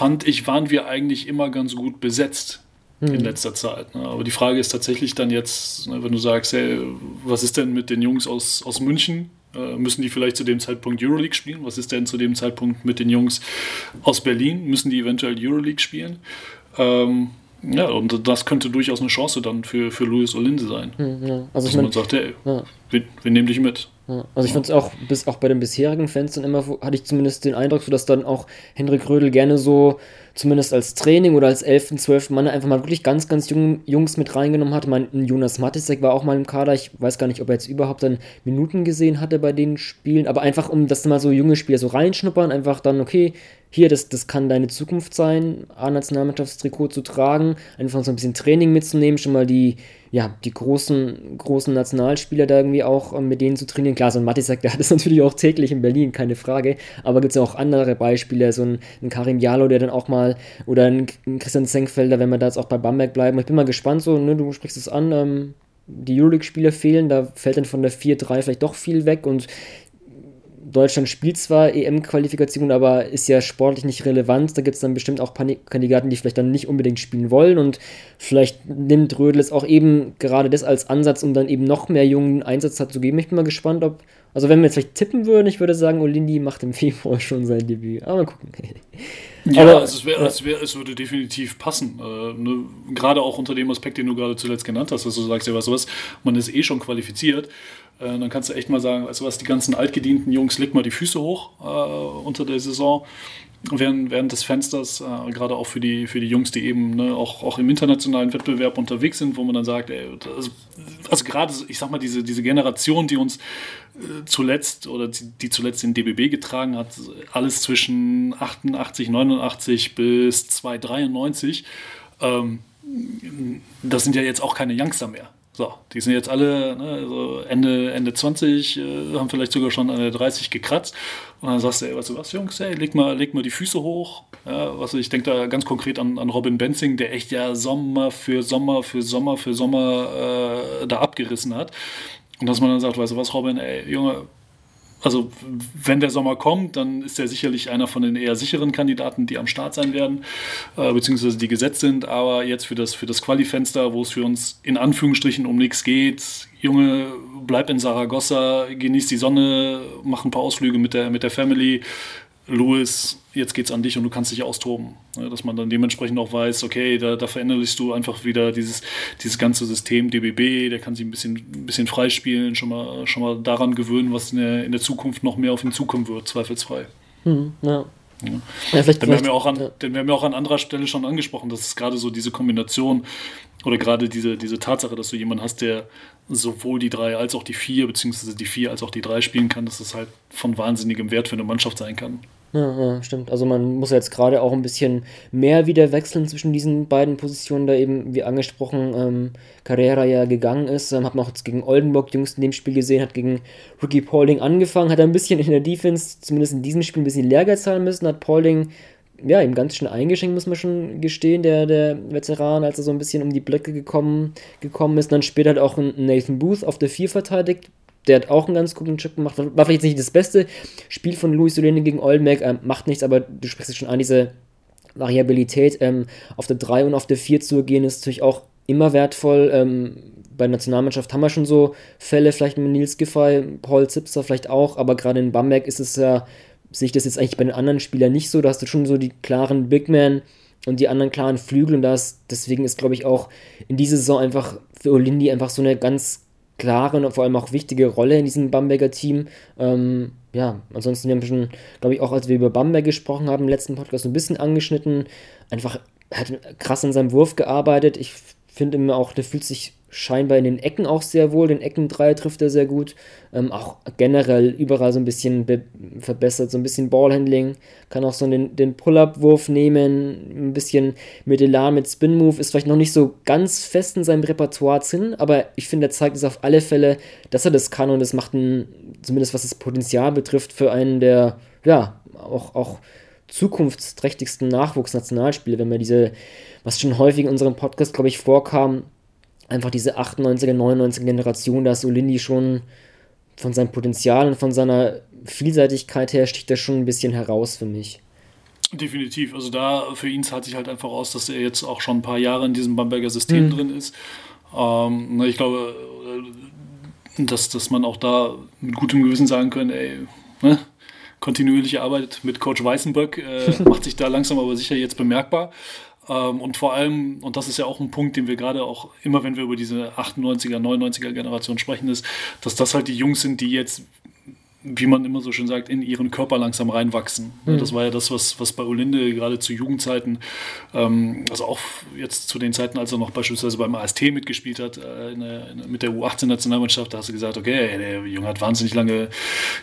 fand ich, waren wir eigentlich immer ganz gut besetzt in hm. letzter Zeit. Ne? Aber die Frage ist tatsächlich dann jetzt, ne, wenn du sagst, hey, was ist denn mit den Jungs aus, aus München? Äh, müssen die vielleicht zu dem Zeitpunkt Euroleague spielen? Was ist denn zu dem Zeitpunkt mit den Jungs aus Berlin? Müssen die eventuell Euroleague spielen? Ähm, ja, und das könnte durchaus eine Chance dann für, für Luis Olinde sein. Hm, ja. Also Dass man sagt, hey, ja. wir, wir nehmen dich mit. Also ich fand es auch, bis auch bei den bisherigen Fans dann immer, hatte ich zumindest den Eindruck, dass dann auch Hendrik Rödel gerne so, zumindest als Training oder als 11., 12. Mann einfach mal wirklich ganz, ganz jung, Jungs mit reingenommen hat. Mein Jonas Matisek war auch mal im Kader. Ich weiß gar nicht, ob er jetzt überhaupt dann Minuten gesehen hatte bei den Spielen, aber einfach um, dass mal so junge Spieler so reinschnuppern, einfach dann, okay, hier, das, das kann deine Zukunft sein, A-Nationalmannschaftstrikot zu tragen, einfach so ein bisschen Training mitzunehmen, schon mal die, ja, die großen, großen Nationalspieler da irgendwie auch ähm, mit denen zu trainieren. Klar, so ein Matisek, der hat es natürlich auch täglich in Berlin, keine Frage. Aber gibt es ja auch andere Beispiele, so ein, ein Karim Jalo, der dann auch mal, oder ein, ein Christian Senkfelder, wenn wir da jetzt auch bei Bamberg bleiben. Ich bin mal gespannt, so, ne, du sprichst es an, ähm, die Euroleague-Spieler fehlen, da fällt dann von der 4-3 vielleicht doch viel weg und Deutschland spielt zwar EM-Qualifikation, aber ist ja sportlich nicht relevant. Da gibt es dann bestimmt auch Kandidaten, die vielleicht dann nicht unbedingt spielen wollen. Und vielleicht nimmt Rödel es auch eben gerade das als Ansatz, um dann eben noch mehr jungen Einsatz zu geben. Ich bin mal gespannt, ob. Also, wenn wir jetzt vielleicht tippen würden, ich würde sagen, Olindi macht im Februar schon sein Debüt. Aber mal gucken. Ja, aber, also es, wär, es, wär, es würde definitiv passen. Äh, ne? Gerade auch unter dem Aspekt, den du gerade zuletzt genannt hast, dass du sagst, ja, was, was, man ist eh schon qualifiziert. Äh, dann kannst du echt mal sagen, also was die ganzen altgedienten Jungs, leg mal die Füße hoch äh, unter der Saison während, während des Fensters, äh, gerade auch für die, für die Jungs, die eben ne, auch, auch im internationalen Wettbewerb unterwegs sind, wo man dann sagt, ey, also, also gerade, ich sag mal, diese, diese Generation, die uns äh, zuletzt oder die, die, zuletzt den DBB getragen hat, alles zwischen 88, 89 bis 293, ähm, das sind ja jetzt auch keine Youngster mehr. So, die sind jetzt alle ne, also Ende, Ende 20, äh, haben vielleicht sogar schon an der 30 gekratzt. Und dann sagst du, ey, weißt du was, Jungs, ey, leg mal, leg mal die Füße hoch. Ja, was, ich denke da ganz konkret an, an Robin Benzing, der echt ja Sommer für Sommer für Sommer für Sommer äh, da abgerissen hat. Und dass man dann sagt, weißt du was, Robin, ey, Junge, also wenn der Sommer kommt, dann ist er sicherlich einer von den eher sicheren Kandidaten, die am Start sein werden, äh, beziehungsweise die gesetzt sind. Aber jetzt für das, für das Quali-Fenster, wo es für uns in Anführungsstrichen um nichts geht, Junge, bleib in Saragossa, genieß die Sonne, mach ein paar Ausflüge mit der, mit der Family, Louis, jetzt geht's an dich und du kannst dich austoben. Dass man dann dementsprechend auch weiß, okay, da, da veränderst du einfach wieder dieses, dieses ganze System DBB, der kann sich ein bisschen, ein bisschen freispielen, schon mal, schon mal daran gewöhnen, was in der, in der Zukunft noch mehr auf ihn zukommen wird, zweifelsfrei. Hm, ja. Ja. Ja, vielleicht, den, werden wir auch an, ja. den werden wir auch an anderer Stelle schon angesprochen, dass es gerade so diese Kombination oder gerade diese, diese Tatsache, dass du jemanden hast, der sowohl die drei als auch die vier, beziehungsweise die vier als auch die drei spielen kann, dass das halt von wahnsinnigem Wert für eine Mannschaft sein kann. Ja, ja, stimmt. Also man muss jetzt gerade auch ein bisschen mehr wieder wechseln zwischen diesen beiden Positionen, da eben, wie angesprochen, ähm, Carrera ja gegangen ist. Ähm, hat man auch jetzt gegen Oldenburg jüngst in dem Spiel gesehen, hat gegen Ricky Paulding angefangen, hat ein bisschen in der Defense, zumindest in diesem Spiel, ein bisschen Lehrgeiz zahlen müssen, hat Paulding ja, ihm ganz schön eingeschenkt, muss man schon gestehen, der, der Veteran, als er so ein bisschen um die Blöcke gekommen, gekommen ist. Dann später hat auch Nathan Booth auf der 4 verteidigt. Der hat auch einen ganz guten Chip gemacht. War vielleicht nicht das beste Spiel von Luis Solene gegen Oldenburg, ähm, macht nichts, aber du sprichst es schon an, diese Variabilität ähm, auf der 3 und auf der 4 zu gehen, ist natürlich auch immer wertvoll. Ähm, bei der Nationalmannschaft haben wir schon so Fälle, vielleicht mit Nils Giffey, Paul Zipser vielleicht auch, aber gerade in Bamberg ist es ja sehe ich das jetzt eigentlich bei den anderen Spielern nicht so. Da hast du schon so die klaren Big Men und die anderen klaren Flügel und das, deswegen ist, glaube ich, auch in dieser Saison einfach für Olindi einfach so eine ganz klare und vor allem auch wichtige Rolle in diesem Bamberger Team. Ähm, ja, ansonsten wir haben schon, glaube ich, auch als wir über Bamberg gesprochen haben, im letzten Podcast so ein bisschen angeschnitten, einfach hat krass an seinem Wurf gearbeitet. Ich finde immer auch, der fühlt sich scheinbar in den Ecken auch sehr wohl. Den Eckendreier trifft er sehr gut. Ähm, auch generell überall so ein bisschen verbessert, so ein bisschen Ballhandling. Kann auch so den, den Pull-Up-Wurf nehmen. Ein bisschen mit Elan, mit Spin-Move. Ist vielleicht noch nicht so ganz fest in seinem Repertoire drin, aber ich finde, er zeigt es auf alle Fälle, dass er das kann und das macht ihn, zumindest was das Potenzial betrifft, für einen der, ja, auch, auch zukunftsträchtigsten Nachwuchsnationalspiele, wenn man diese, was schon häufig in unserem Podcast, glaube ich, vorkam, einfach diese 98er, 99er Generation, da ist Olindi schon von seinem Potenzial und von seiner Vielseitigkeit her sticht das schon ein bisschen heraus für mich. Definitiv. Also da für ihn zahlt sich halt einfach aus, dass er jetzt auch schon ein paar Jahre in diesem Bamberger System mhm. drin ist. Ähm, ich glaube, äh, dass, dass man auch da mit gutem Gewissen sagen kann, ey, ne? kontinuierliche Arbeit mit Coach Weißenböck äh, macht sich da langsam aber sicher jetzt bemerkbar. Ähm, und vor allem, und das ist ja auch ein Punkt, den wir gerade auch immer, wenn wir über diese 98er, 99er Generation sprechen, ist, dass das halt die Jungs sind, die jetzt wie man immer so schön sagt, in ihren Körper langsam reinwachsen. Mhm. Das war ja das, was, was bei Olinde gerade zu Jugendzeiten, ähm, also auch jetzt zu den Zeiten, als er noch beispielsweise beim AST mitgespielt hat, äh, in der, in, mit der U18-Nationalmannschaft, da hast du gesagt, okay, der Junge hat wahnsinnig lange,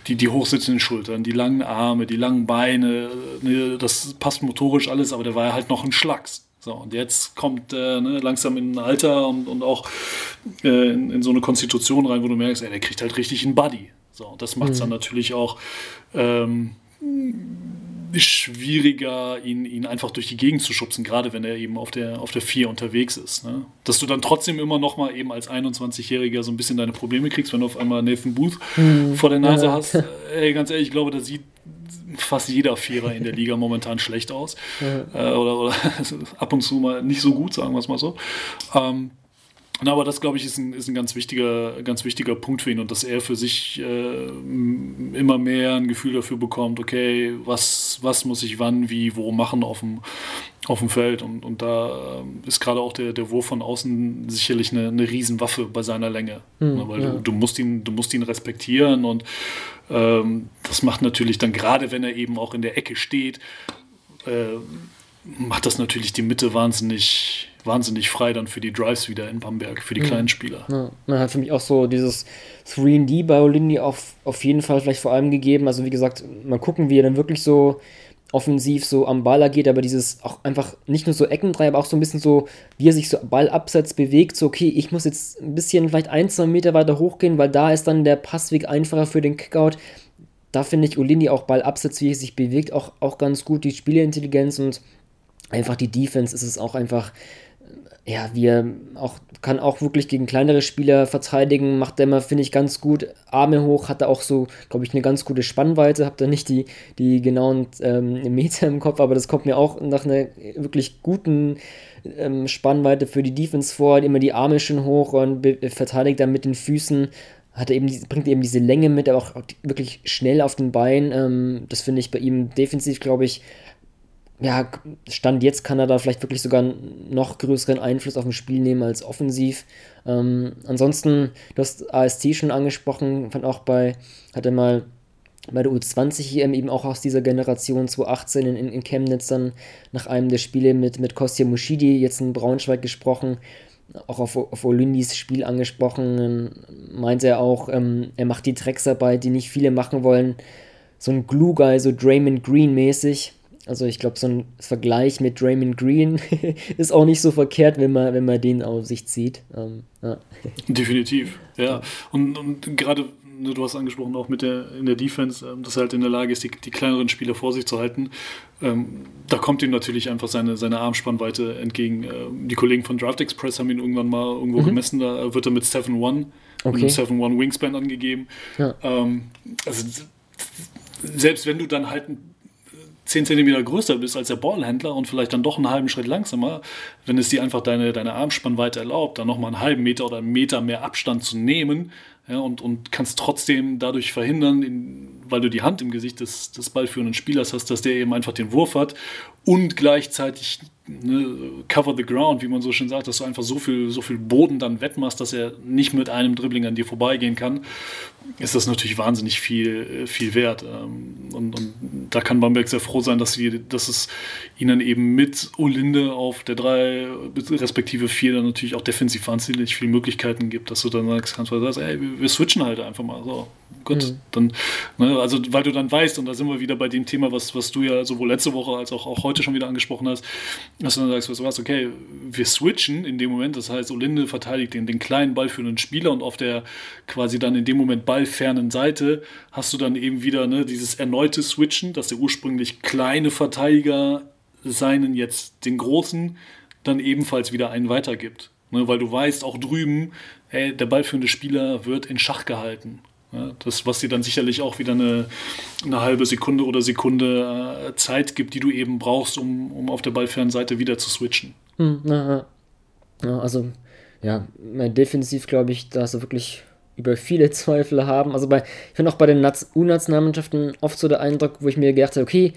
die, die hochsitzenden Schultern, die langen Arme, die langen Beine, ne, das passt motorisch alles, aber der war ja halt noch ein Schlags. So, und jetzt kommt äh, ne, langsam in ein Alter und, und auch äh, in, in, so eine Konstitution rein, wo du merkst, ey, der kriegt halt richtig einen Buddy. So, das macht es mhm. dann natürlich auch ähm, schwieriger, ihn, ihn einfach durch die Gegend zu schubsen, gerade wenn er eben auf der, auf der 4 unterwegs ist. Ne? Dass du dann trotzdem immer noch mal eben als 21-Jähriger so ein bisschen deine Probleme kriegst, wenn du auf einmal Nathan Booth mhm. vor der Nase ja. hast. Ey, ganz ehrlich, ich glaube, da sieht fast jeder Vierer in der Liga momentan schlecht aus. Ja. Äh, oder, oder ab und zu mal nicht so gut, sagen wir es mal so. Ähm, na, aber das, glaube ich, ist ein, ist ein ganz, wichtiger, ganz wichtiger Punkt für ihn und dass er für sich äh, immer mehr ein Gefühl dafür bekommt, okay, was, was muss ich wann, wie, wo machen auf dem, auf dem Feld. Und, und da äh, ist gerade auch der, der Wurf von außen sicherlich eine, eine Riesenwaffe bei seiner Länge. Hm, weil ja. du, du, musst ihn, du musst ihn respektieren und ähm, das macht natürlich dann, gerade wenn er eben auch in der Ecke steht, äh, macht das natürlich die Mitte wahnsinnig, wahnsinnig frei dann für die Drives wieder in Bamberg, für die ja. kleinen Spieler. Ja. Man hat für mich auch so dieses 3D bei Olindi auf, auf jeden Fall vielleicht vor allem gegeben. Also wie gesagt, mal gucken, wie er dann wirklich so offensiv so am Ball agiert, aber dieses auch einfach nicht nur so Eckendrei, aber auch so ein bisschen so, wie er sich so Ballabsatz bewegt, so okay, ich muss jetzt ein bisschen vielleicht ein, zwei Meter weiter hochgehen, weil da ist dann der Passweg einfacher für den Kickout. Da finde ich Olindi auch Ballabsatz, wie er sich bewegt, auch, auch ganz gut, die Spielerintelligenz und einfach die Defense ist es auch einfach, ja, wir auch, kann auch wirklich gegen kleinere Spieler verteidigen, macht er immer, finde ich, ganz gut. Arme hoch, hat er auch so, glaube ich, eine ganz gute Spannweite, habt da nicht die, die genauen ähm, Meter im Kopf, aber das kommt mir auch nach einer wirklich guten ähm, Spannweite für die Defense vor, immer die Arme schön hoch und verteidigt dann mit den Füßen hat er eben, bringt eben diese Länge mit, aber auch wirklich schnell auf den Beinen. Ähm, das finde ich bei ihm defensiv, glaube ich, ja, Stand jetzt kann er da vielleicht wirklich sogar noch größeren Einfluss auf ein Spiel nehmen als offensiv. Ähm, ansonsten, du hast AST schon angesprochen, fand auch bei, hat er mal bei der U20 EM eben auch aus dieser Generation 2018 in, in Chemnitz dann nach einem der Spiele mit, mit Kostja Mushidi jetzt in Braunschweig gesprochen, auch auf, auf Olindis Spiel angesprochen, meinte er auch, ähm, er macht die Drecksarbeit, die nicht viele machen wollen, so ein Glue-Guy, so Draymond Green mäßig, also ich glaube, so ein Vergleich mit Draymond Green ist auch nicht so verkehrt, wenn man, wenn man den auf sich zieht. Ähm, ja. Definitiv, ja. Und, und gerade, ne, du hast angesprochen, auch mit der in der Defense, ähm, dass er halt in der Lage ist, die, die kleineren Spieler vor sich zu halten. Ähm, da kommt ihm natürlich einfach seine, seine Armspannweite entgegen. Ähm, die Kollegen von Draft Express haben ihn irgendwann mal irgendwo mhm. gemessen, da wird er mit 7-1, okay. 7-1 Wingspan angegeben. Ja. Ähm, also selbst wenn du dann halt ein 10 cm größer bist als der Ballhändler und vielleicht dann doch einen halben Schritt langsamer, wenn es dir einfach deine, deine Armspannweite erlaubt, dann nochmal einen halben Meter oder einen Meter mehr Abstand zu nehmen ja, und, und kannst trotzdem dadurch verhindern, in, weil du die Hand im Gesicht des, des ballführenden Spielers hast, dass der eben einfach den Wurf hat und gleichzeitig ne, cover the ground, wie man so schön sagt, dass du einfach so viel, so viel Boden dann wettmachst, dass er nicht mit einem Dribbling an dir vorbeigehen kann, ist das natürlich wahnsinnig viel, viel wert. Ähm, und, und da kann Bamberg sehr froh sein, dass, sie, dass es ihnen eben mit Olinde auf der 3 respektive 4 dann natürlich auch defensiv wahnsinnig viele Möglichkeiten gibt, dass du dann sagst, kannst, du sagst ey, wir switchen halt einfach mal. So, gut, mhm. dann, ne, also weil du dann weißt, und da sind wir wieder bei dem Thema, was, was du ja sowohl letzte Woche als auch, auch heute schon wieder angesprochen hast, dass du dann sagst, du was, okay, wir switchen in dem Moment, das heißt, Olinde verteidigt den, den kleinen ballführenden Spieler und auf der quasi dann in dem Moment ballfernen Seite hast du dann eben wieder ne, dieses erneute Switchen, dass der ursprünglich kleine Verteidiger seinen jetzt den großen dann ebenfalls wieder einen weitergibt. Ne, weil du weißt, auch drüben, ey, der ballführende Spieler wird in Schach gehalten. Das, was dir dann sicherlich auch wieder eine, eine halbe Sekunde oder Sekunde äh, Zeit gibt, die du eben brauchst, um, um auf der Ballfernseite wieder zu switchen. Hm, also, ja, defensiv glaube ich, da hast du wirklich über viele Zweifel haben. Also bei, ich finde auch bei den U-Nationalmannschaften oft so der Eindruck, wo ich mir gedacht habe, okay,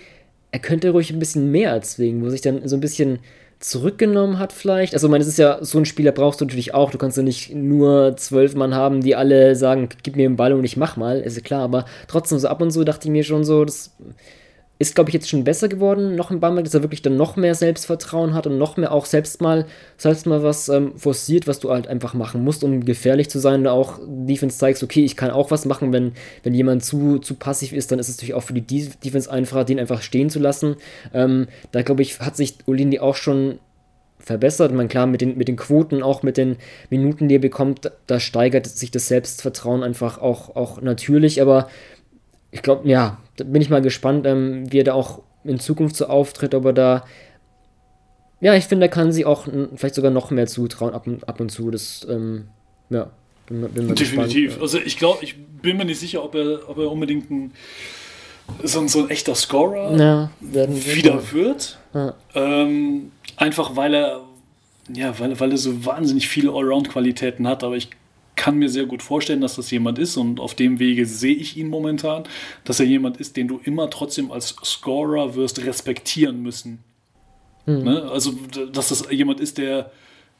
er könnte ruhig ein bisschen mehr erzwingen, wo sich dann so ein bisschen zurückgenommen hat vielleicht. Also, ich meine, es ist ja, so ein Spieler brauchst du natürlich auch. Du kannst ja nicht nur zwölf Mann haben, die alle sagen, gib mir den Ball und ich mach mal, ist ja klar. Aber trotzdem, so ab und zu dachte ich mir schon so, das ist, glaube ich, jetzt schon besser geworden, noch im Bamberg, dass er wirklich dann noch mehr Selbstvertrauen hat und noch mehr auch selbst mal, selbst mal was ähm, forciert, was du halt einfach machen musst, um gefährlich zu sein. Und auch Defense zeigst, okay, ich kann auch was machen, wenn, wenn jemand zu, zu passiv ist, dann ist es natürlich auch für die Defense einfacher, den einfach stehen zu lassen. Ähm, da, glaube ich, hat sich Olindi auch schon verbessert. Man klar, mit den, mit den Quoten, auch mit den Minuten, die er bekommt, da steigert sich das Selbstvertrauen einfach auch, auch natürlich, aber ich glaube, ja, da bin ich mal gespannt, ähm, wie er da auch in Zukunft so auftritt, ob er da. Ja, ich finde, er kann sich auch vielleicht sogar noch mehr zutrauen ab und, ab und zu. Das, ähm, ja, bin, bin Definitiv. Gespannt. Also ich glaube, ich bin mir nicht sicher, ob er, ob er unbedingt ein, so, ein, so ein echter Scorer ja, wieder wird. Ja. Ähm, einfach weil er, ja, weil, weil er so wahnsinnig viele Allround-Qualitäten hat, aber ich kann mir sehr gut vorstellen, dass das jemand ist und auf dem Wege sehe ich ihn momentan, dass er jemand ist, den du immer trotzdem als Scorer wirst respektieren müssen. Mhm. Ne? Also, dass das jemand ist, der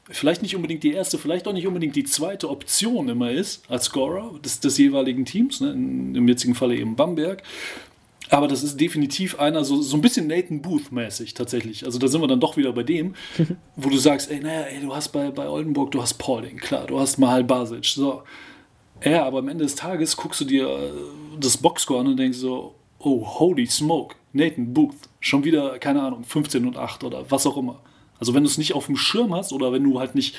vielleicht nicht unbedingt die erste, vielleicht auch nicht unbedingt die zweite Option immer ist als Scorer des, des jeweiligen Teams, ne? im jetzigen Falle eben Bamberg, aber das ist definitiv einer, so, so ein bisschen Nathan Booth-mäßig tatsächlich. Also da sind wir dann doch wieder bei dem, wo du sagst, ey, naja, ey, du hast bei, bei Oldenburg, du hast Pauling, klar, du hast Mahal Basic, so. Ja, aber am Ende des Tages guckst du dir äh, das Boxscore an und denkst so, oh, holy smoke, Nathan Booth, schon wieder, keine Ahnung, 15 und 8 oder was auch immer. Also wenn du es nicht auf dem Schirm hast oder wenn du halt nicht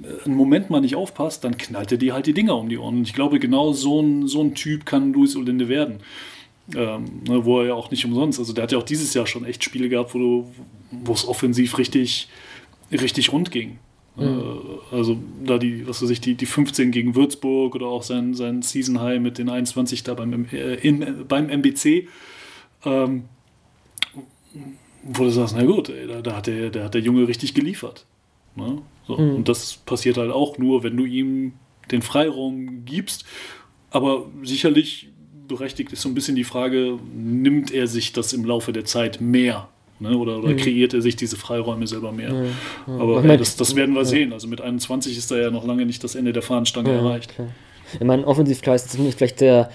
äh, einen Moment mal nicht aufpasst, dann knallt er dir halt die Dinger um die Ohren. Und ich glaube, genau so ein, so ein Typ kann Luis Olinde werden. Ähm, ne, wo er ja auch nicht umsonst, also der hat ja auch dieses Jahr schon echt Spiele gehabt, wo, wo es offensiv richtig, richtig rund ging. Mhm. Äh, also da die, was weiß ich, die, die 15 gegen Würzburg oder auch sein, sein Season High mit den 21 da beim, äh, in, beim MBC, ähm, wo du sagst, na gut, ey, da, da, hat der, da hat der Junge richtig geliefert. Ne? So, mhm. Und das passiert halt auch nur, wenn du ihm den Freiraum gibst aber sicherlich berechtigt ist so ein bisschen die Frage, nimmt er sich das im Laufe der Zeit mehr? Ne? Oder, oder mhm. kreiert er sich diese Freiräume selber mehr? Ja, ja. Aber ja, das, das, werden wir sehen. Also mit 21 ist da ja noch lange nicht das Ende der Fahnenstange erreicht. Klar. Ich meine, offensiv klar ist vielleicht der,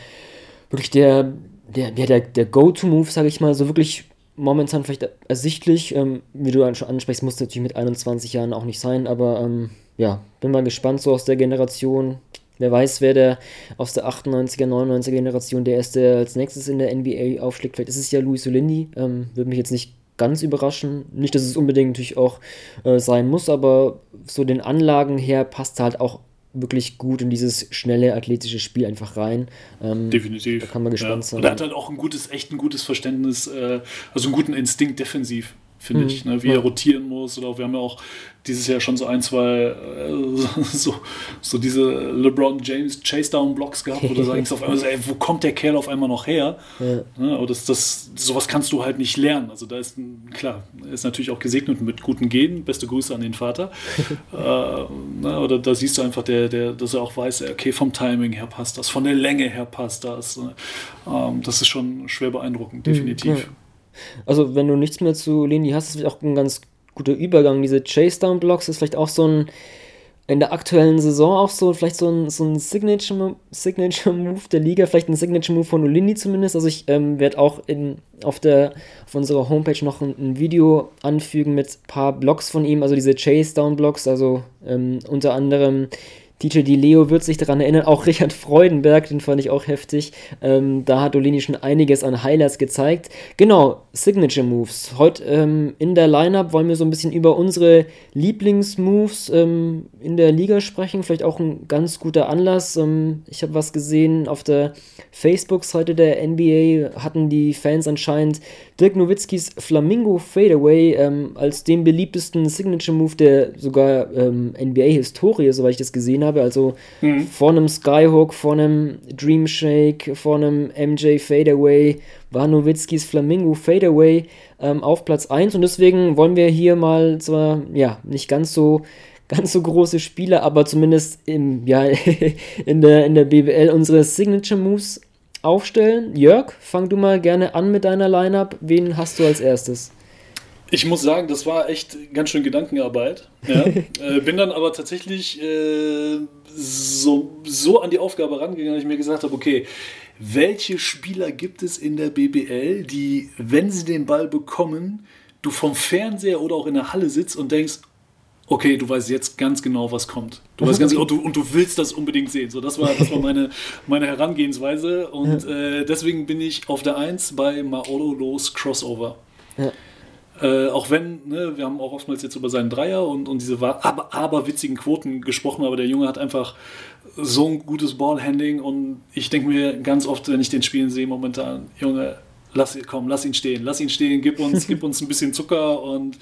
wirklich der, der, der, der Go-To-Move, sage ich mal, so wirklich momentan vielleicht ersichtlich. Ähm, wie du schon ansprichst, muss natürlich mit 21 Jahren auch nicht sein, aber ähm, ja, bin mal gespannt so aus der Generation. Wer weiß, wer der aus der 98er, 99er Generation der erste der als nächstes in der NBA aufschlägt. Vielleicht ist es ja Luis Olindi. Ähm, würde mich jetzt nicht ganz überraschen. Nicht, dass es unbedingt natürlich auch äh, sein muss, aber so den Anlagen her passt halt auch wirklich gut in dieses schnelle athletische Spiel einfach rein. Ähm, Definitiv. Da kann man gespannt ja. sein. Und er hat halt auch ein gutes, echt ein gutes Verständnis, äh, also einen guten Instinkt defensiv finde mhm. ich, ne? wie er rotieren muss. Oder wir haben ja auch dieses Jahr schon so ein, zwei äh, so, so diese LeBron James Chase-Down-Blocks gehabt, wo du sagst auf einmal, ey, wo kommt der Kerl auf einmal noch her? Ja. Ne? Aber das, das, sowas kannst du halt nicht lernen. Also da ist, klar, er ist natürlich auch gesegnet mit guten Genen. Beste Grüße an den Vater. äh, ne? Oder da siehst du einfach, der, der, dass er auch weiß, okay, vom Timing her passt das, von der Länge her passt das. Ne? Ähm, das ist schon schwer beeindruckend, mhm. definitiv. Ja. Also, wenn du nichts mehr zu Leni hast, ist auch ein ganz guter Übergang. Diese Chase-Down-Blocks ist vielleicht auch so ein, in der aktuellen Saison auch so, vielleicht so ein, so ein Signature, Signature der Liga, vielleicht ein Signature Move von Olini zumindest. Also ich ähm, werde auch in, auf, der, auf unserer Homepage noch ein, ein, Video anfügen mit ein paar Blocks von ihm, also diese Chase-Down-Blocks, also ähm, unter anderem DJ Di Leo wird sich daran erinnern, auch Richard Freudenberg, den fand ich auch heftig. Ähm, da hat Olini schon einiges an Highlights gezeigt. Genau, Signature Moves. Heute ähm, in der Lineup wollen wir so ein bisschen über unsere Lieblingsmoves ähm, in der Liga sprechen. Vielleicht auch ein ganz guter Anlass. Ähm, ich habe was gesehen auf der Facebook-Seite der NBA, hatten die Fans anscheinend Dirk Nowitzkis Flamingo Fadeaway ähm, als den beliebtesten Signature Move der sogar ähm, NBA-Historie, soweit ich das gesehen habe. Also mhm. vor einem Skyhook, vor einem Dream Shake, vor einem MJ Fadeaway war Nowitzkis Flamingo Fadeaway ähm, auf Platz 1 und deswegen wollen wir hier mal zwar ja nicht ganz so ganz so große Spiele, aber zumindest im, ja, in, der, in der BBL unsere Signature Moves aufstellen. Jörg, fang du mal gerne an mit deiner Lineup. Wen hast du als erstes? Ich muss sagen, das war echt ganz schön Gedankenarbeit. Ja. äh, bin dann aber tatsächlich äh, so, so an die Aufgabe rangegangen, dass ich mir gesagt habe, okay, welche Spieler gibt es in der BBL, die, wenn sie den Ball bekommen, du vom Fernseher oder auch in der Halle sitzt und denkst, okay, du weißt jetzt ganz genau, was kommt. Du weißt ganz genau, du, und du willst das unbedingt sehen. So, das war, das war meine, meine Herangehensweise. Und äh, deswegen bin ich auf der 1 bei Maolo Los Crossover. Ja. Äh, auch wenn, ne, wir haben auch oftmals jetzt über seinen Dreier und, und diese aber, aber witzigen Quoten gesprochen, aber der Junge hat einfach so ein gutes Ballhandling und ich denke mir ganz oft, wenn ich den spielen sehe momentan, Junge, lass, komm, lass ihn stehen, lass ihn stehen, gib uns, gib uns ein bisschen Zucker und,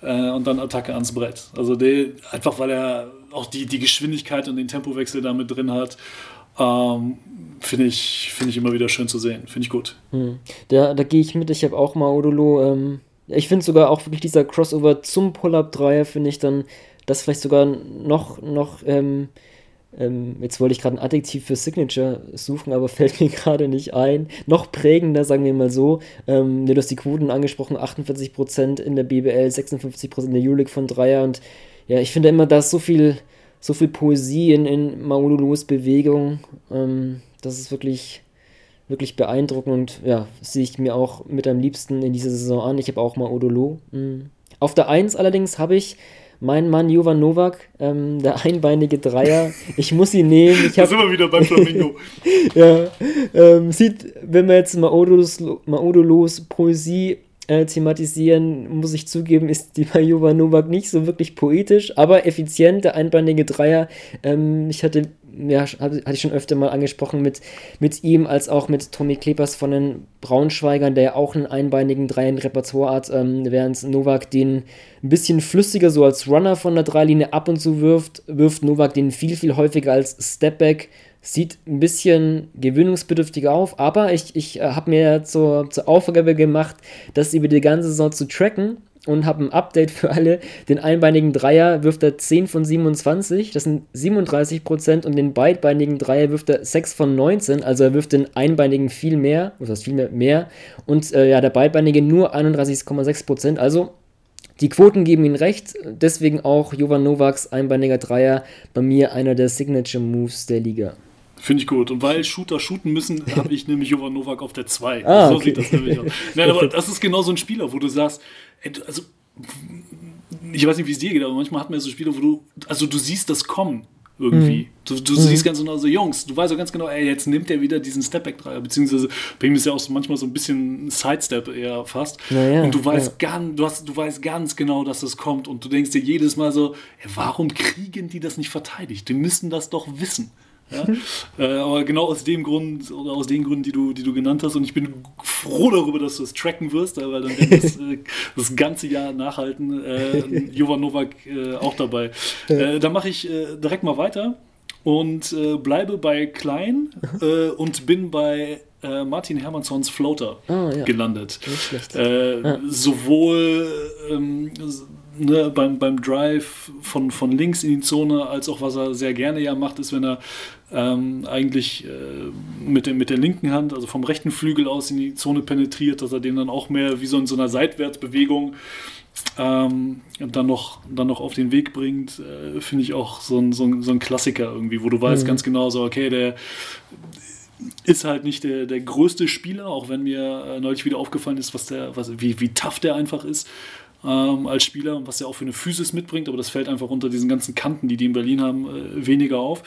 äh, und dann Attacke ans Brett. Also der, einfach weil er auch die, die Geschwindigkeit und den Tempowechsel damit drin hat. Ähm, finde ich, find ich immer wieder schön zu sehen. Finde ich gut. Hm. Da, da gehe ich mit. Ich habe auch mal Odolo. Ähm, ich finde sogar auch wirklich dieser Crossover zum Pull-Up-Dreier, finde ich dann, das vielleicht sogar noch, noch ähm, ähm, jetzt wollte ich gerade ein Adjektiv für Signature suchen, aber fällt mir gerade nicht ein. Noch prägender, sagen wir mal so. Ähm, du hast die Quoten angesprochen, 48% in der BBL, 56% in der Euroleague von Dreier. Und ja, ich finde immer, da ist so viel, so viel Poesie in, in Maululus Bewegung. Ähm, das ist wirklich, wirklich beeindruckend und ja, sehe ich mir auch mit am liebsten in dieser Saison an. Ich habe auch mal. Mhm. Auf der 1 allerdings habe ich mein Mann Jovan Novak, ähm, der einbeinige Dreier, ich muss ihn nehmen. Ich hab, da sind wir wieder beim Flamingo. ja, ähm, sieht, wenn wir jetzt Maodolos, Maodolos Poesie äh, thematisieren, muss ich zugeben, ist die bei Jovan Novak nicht so wirklich poetisch, aber effizient, der einbeinige Dreier. Ähm, ich hatte ja, hatte ich schon öfter mal angesprochen, mit, mit ihm als auch mit Tommy Klepers von den Braunschweigern, der ja auch einen einbeinigen Dreien Repertoire hat, ähm, während Novak den ein bisschen flüssiger so als Runner von der Dreilinie ab und zu wirft, wirft Novak den viel, viel häufiger als Stepback. Sieht ein bisschen gewöhnungsbedürftiger auf, aber ich, ich äh, habe mir zur, zur Aufgabe gemacht, das über die ganze Saison zu tracken und habe ein Update für alle. Den einbeinigen Dreier wirft er 10 von 27, das sind 37 Prozent, und den beidbeinigen Dreier wirft er 6 von 19, also er wirft den einbeinigen viel mehr, heißt viel mehr, mehr. Und äh, ja, der beidbeinige nur 31,6 Prozent, also die Quoten geben ihm recht, deswegen auch Jovan Novaks einbeiniger Dreier bei mir einer der Signature Moves der Liga. Finde ich gut. Und weil Shooter shooten müssen, habe ich nämlich Jovan Novak auf der 2. Ah, so okay. sieht das nämlich aus. Nein, aber das ist genau so ein Spieler, wo du sagst, also ich weiß nicht, wie es dir geht, aber manchmal hat man so Spiele, wo du, also du siehst das kommen irgendwie. Mhm. Du, du mhm. siehst ganz genau so, Jungs, du weißt auch ganz genau, ey, jetzt nimmt er wieder diesen Stepback-Dreier, beziehungsweise bei ihm ist ja auch so manchmal so ein bisschen Sidestep eher fast. Ja, und du weißt, ja. ganz, du, hast, du weißt ganz genau, dass das kommt und du denkst dir jedes Mal so, ey, warum kriegen die das nicht verteidigt? Die müssen das doch wissen. Ja? äh, aber genau aus dem Grund oder aus den Gründen, die du, die du genannt hast. Und ich bin froh darüber, dass du es tracken wirst, weil dann werden wir das, äh, das ganze Jahr nachhalten. Äh, Jovan Novak äh, auch dabei. Äh, da mache ich äh, direkt mal weiter und äh, bleibe bei Klein und bin bei Martin Hermannsons Floater oh, ja. gelandet. Ja. Sowohl ähm, ne, beim, beim Drive von, von links in die Zone, als auch was er sehr gerne ja macht, ist, wenn er ähm, eigentlich äh, mit, der, mit der linken Hand, also vom rechten Flügel aus in die Zone penetriert, dass er den dann auch mehr wie so in so einer Seitwärtsbewegung ähm, dann, noch, dann noch auf den Weg bringt, äh, finde ich auch so ein, so, ein, so ein Klassiker irgendwie, wo du weißt mhm. ganz genau so, okay, der ist halt nicht der, der größte Spieler, auch wenn mir äh, neulich wieder aufgefallen ist, was der, was, wie, wie tough der einfach ist ähm, als Spieler und was er auch für eine Physis mitbringt, aber das fällt einfach unter diesen ganzen Kanten, die die in Berlin haben, äh, weniger auf.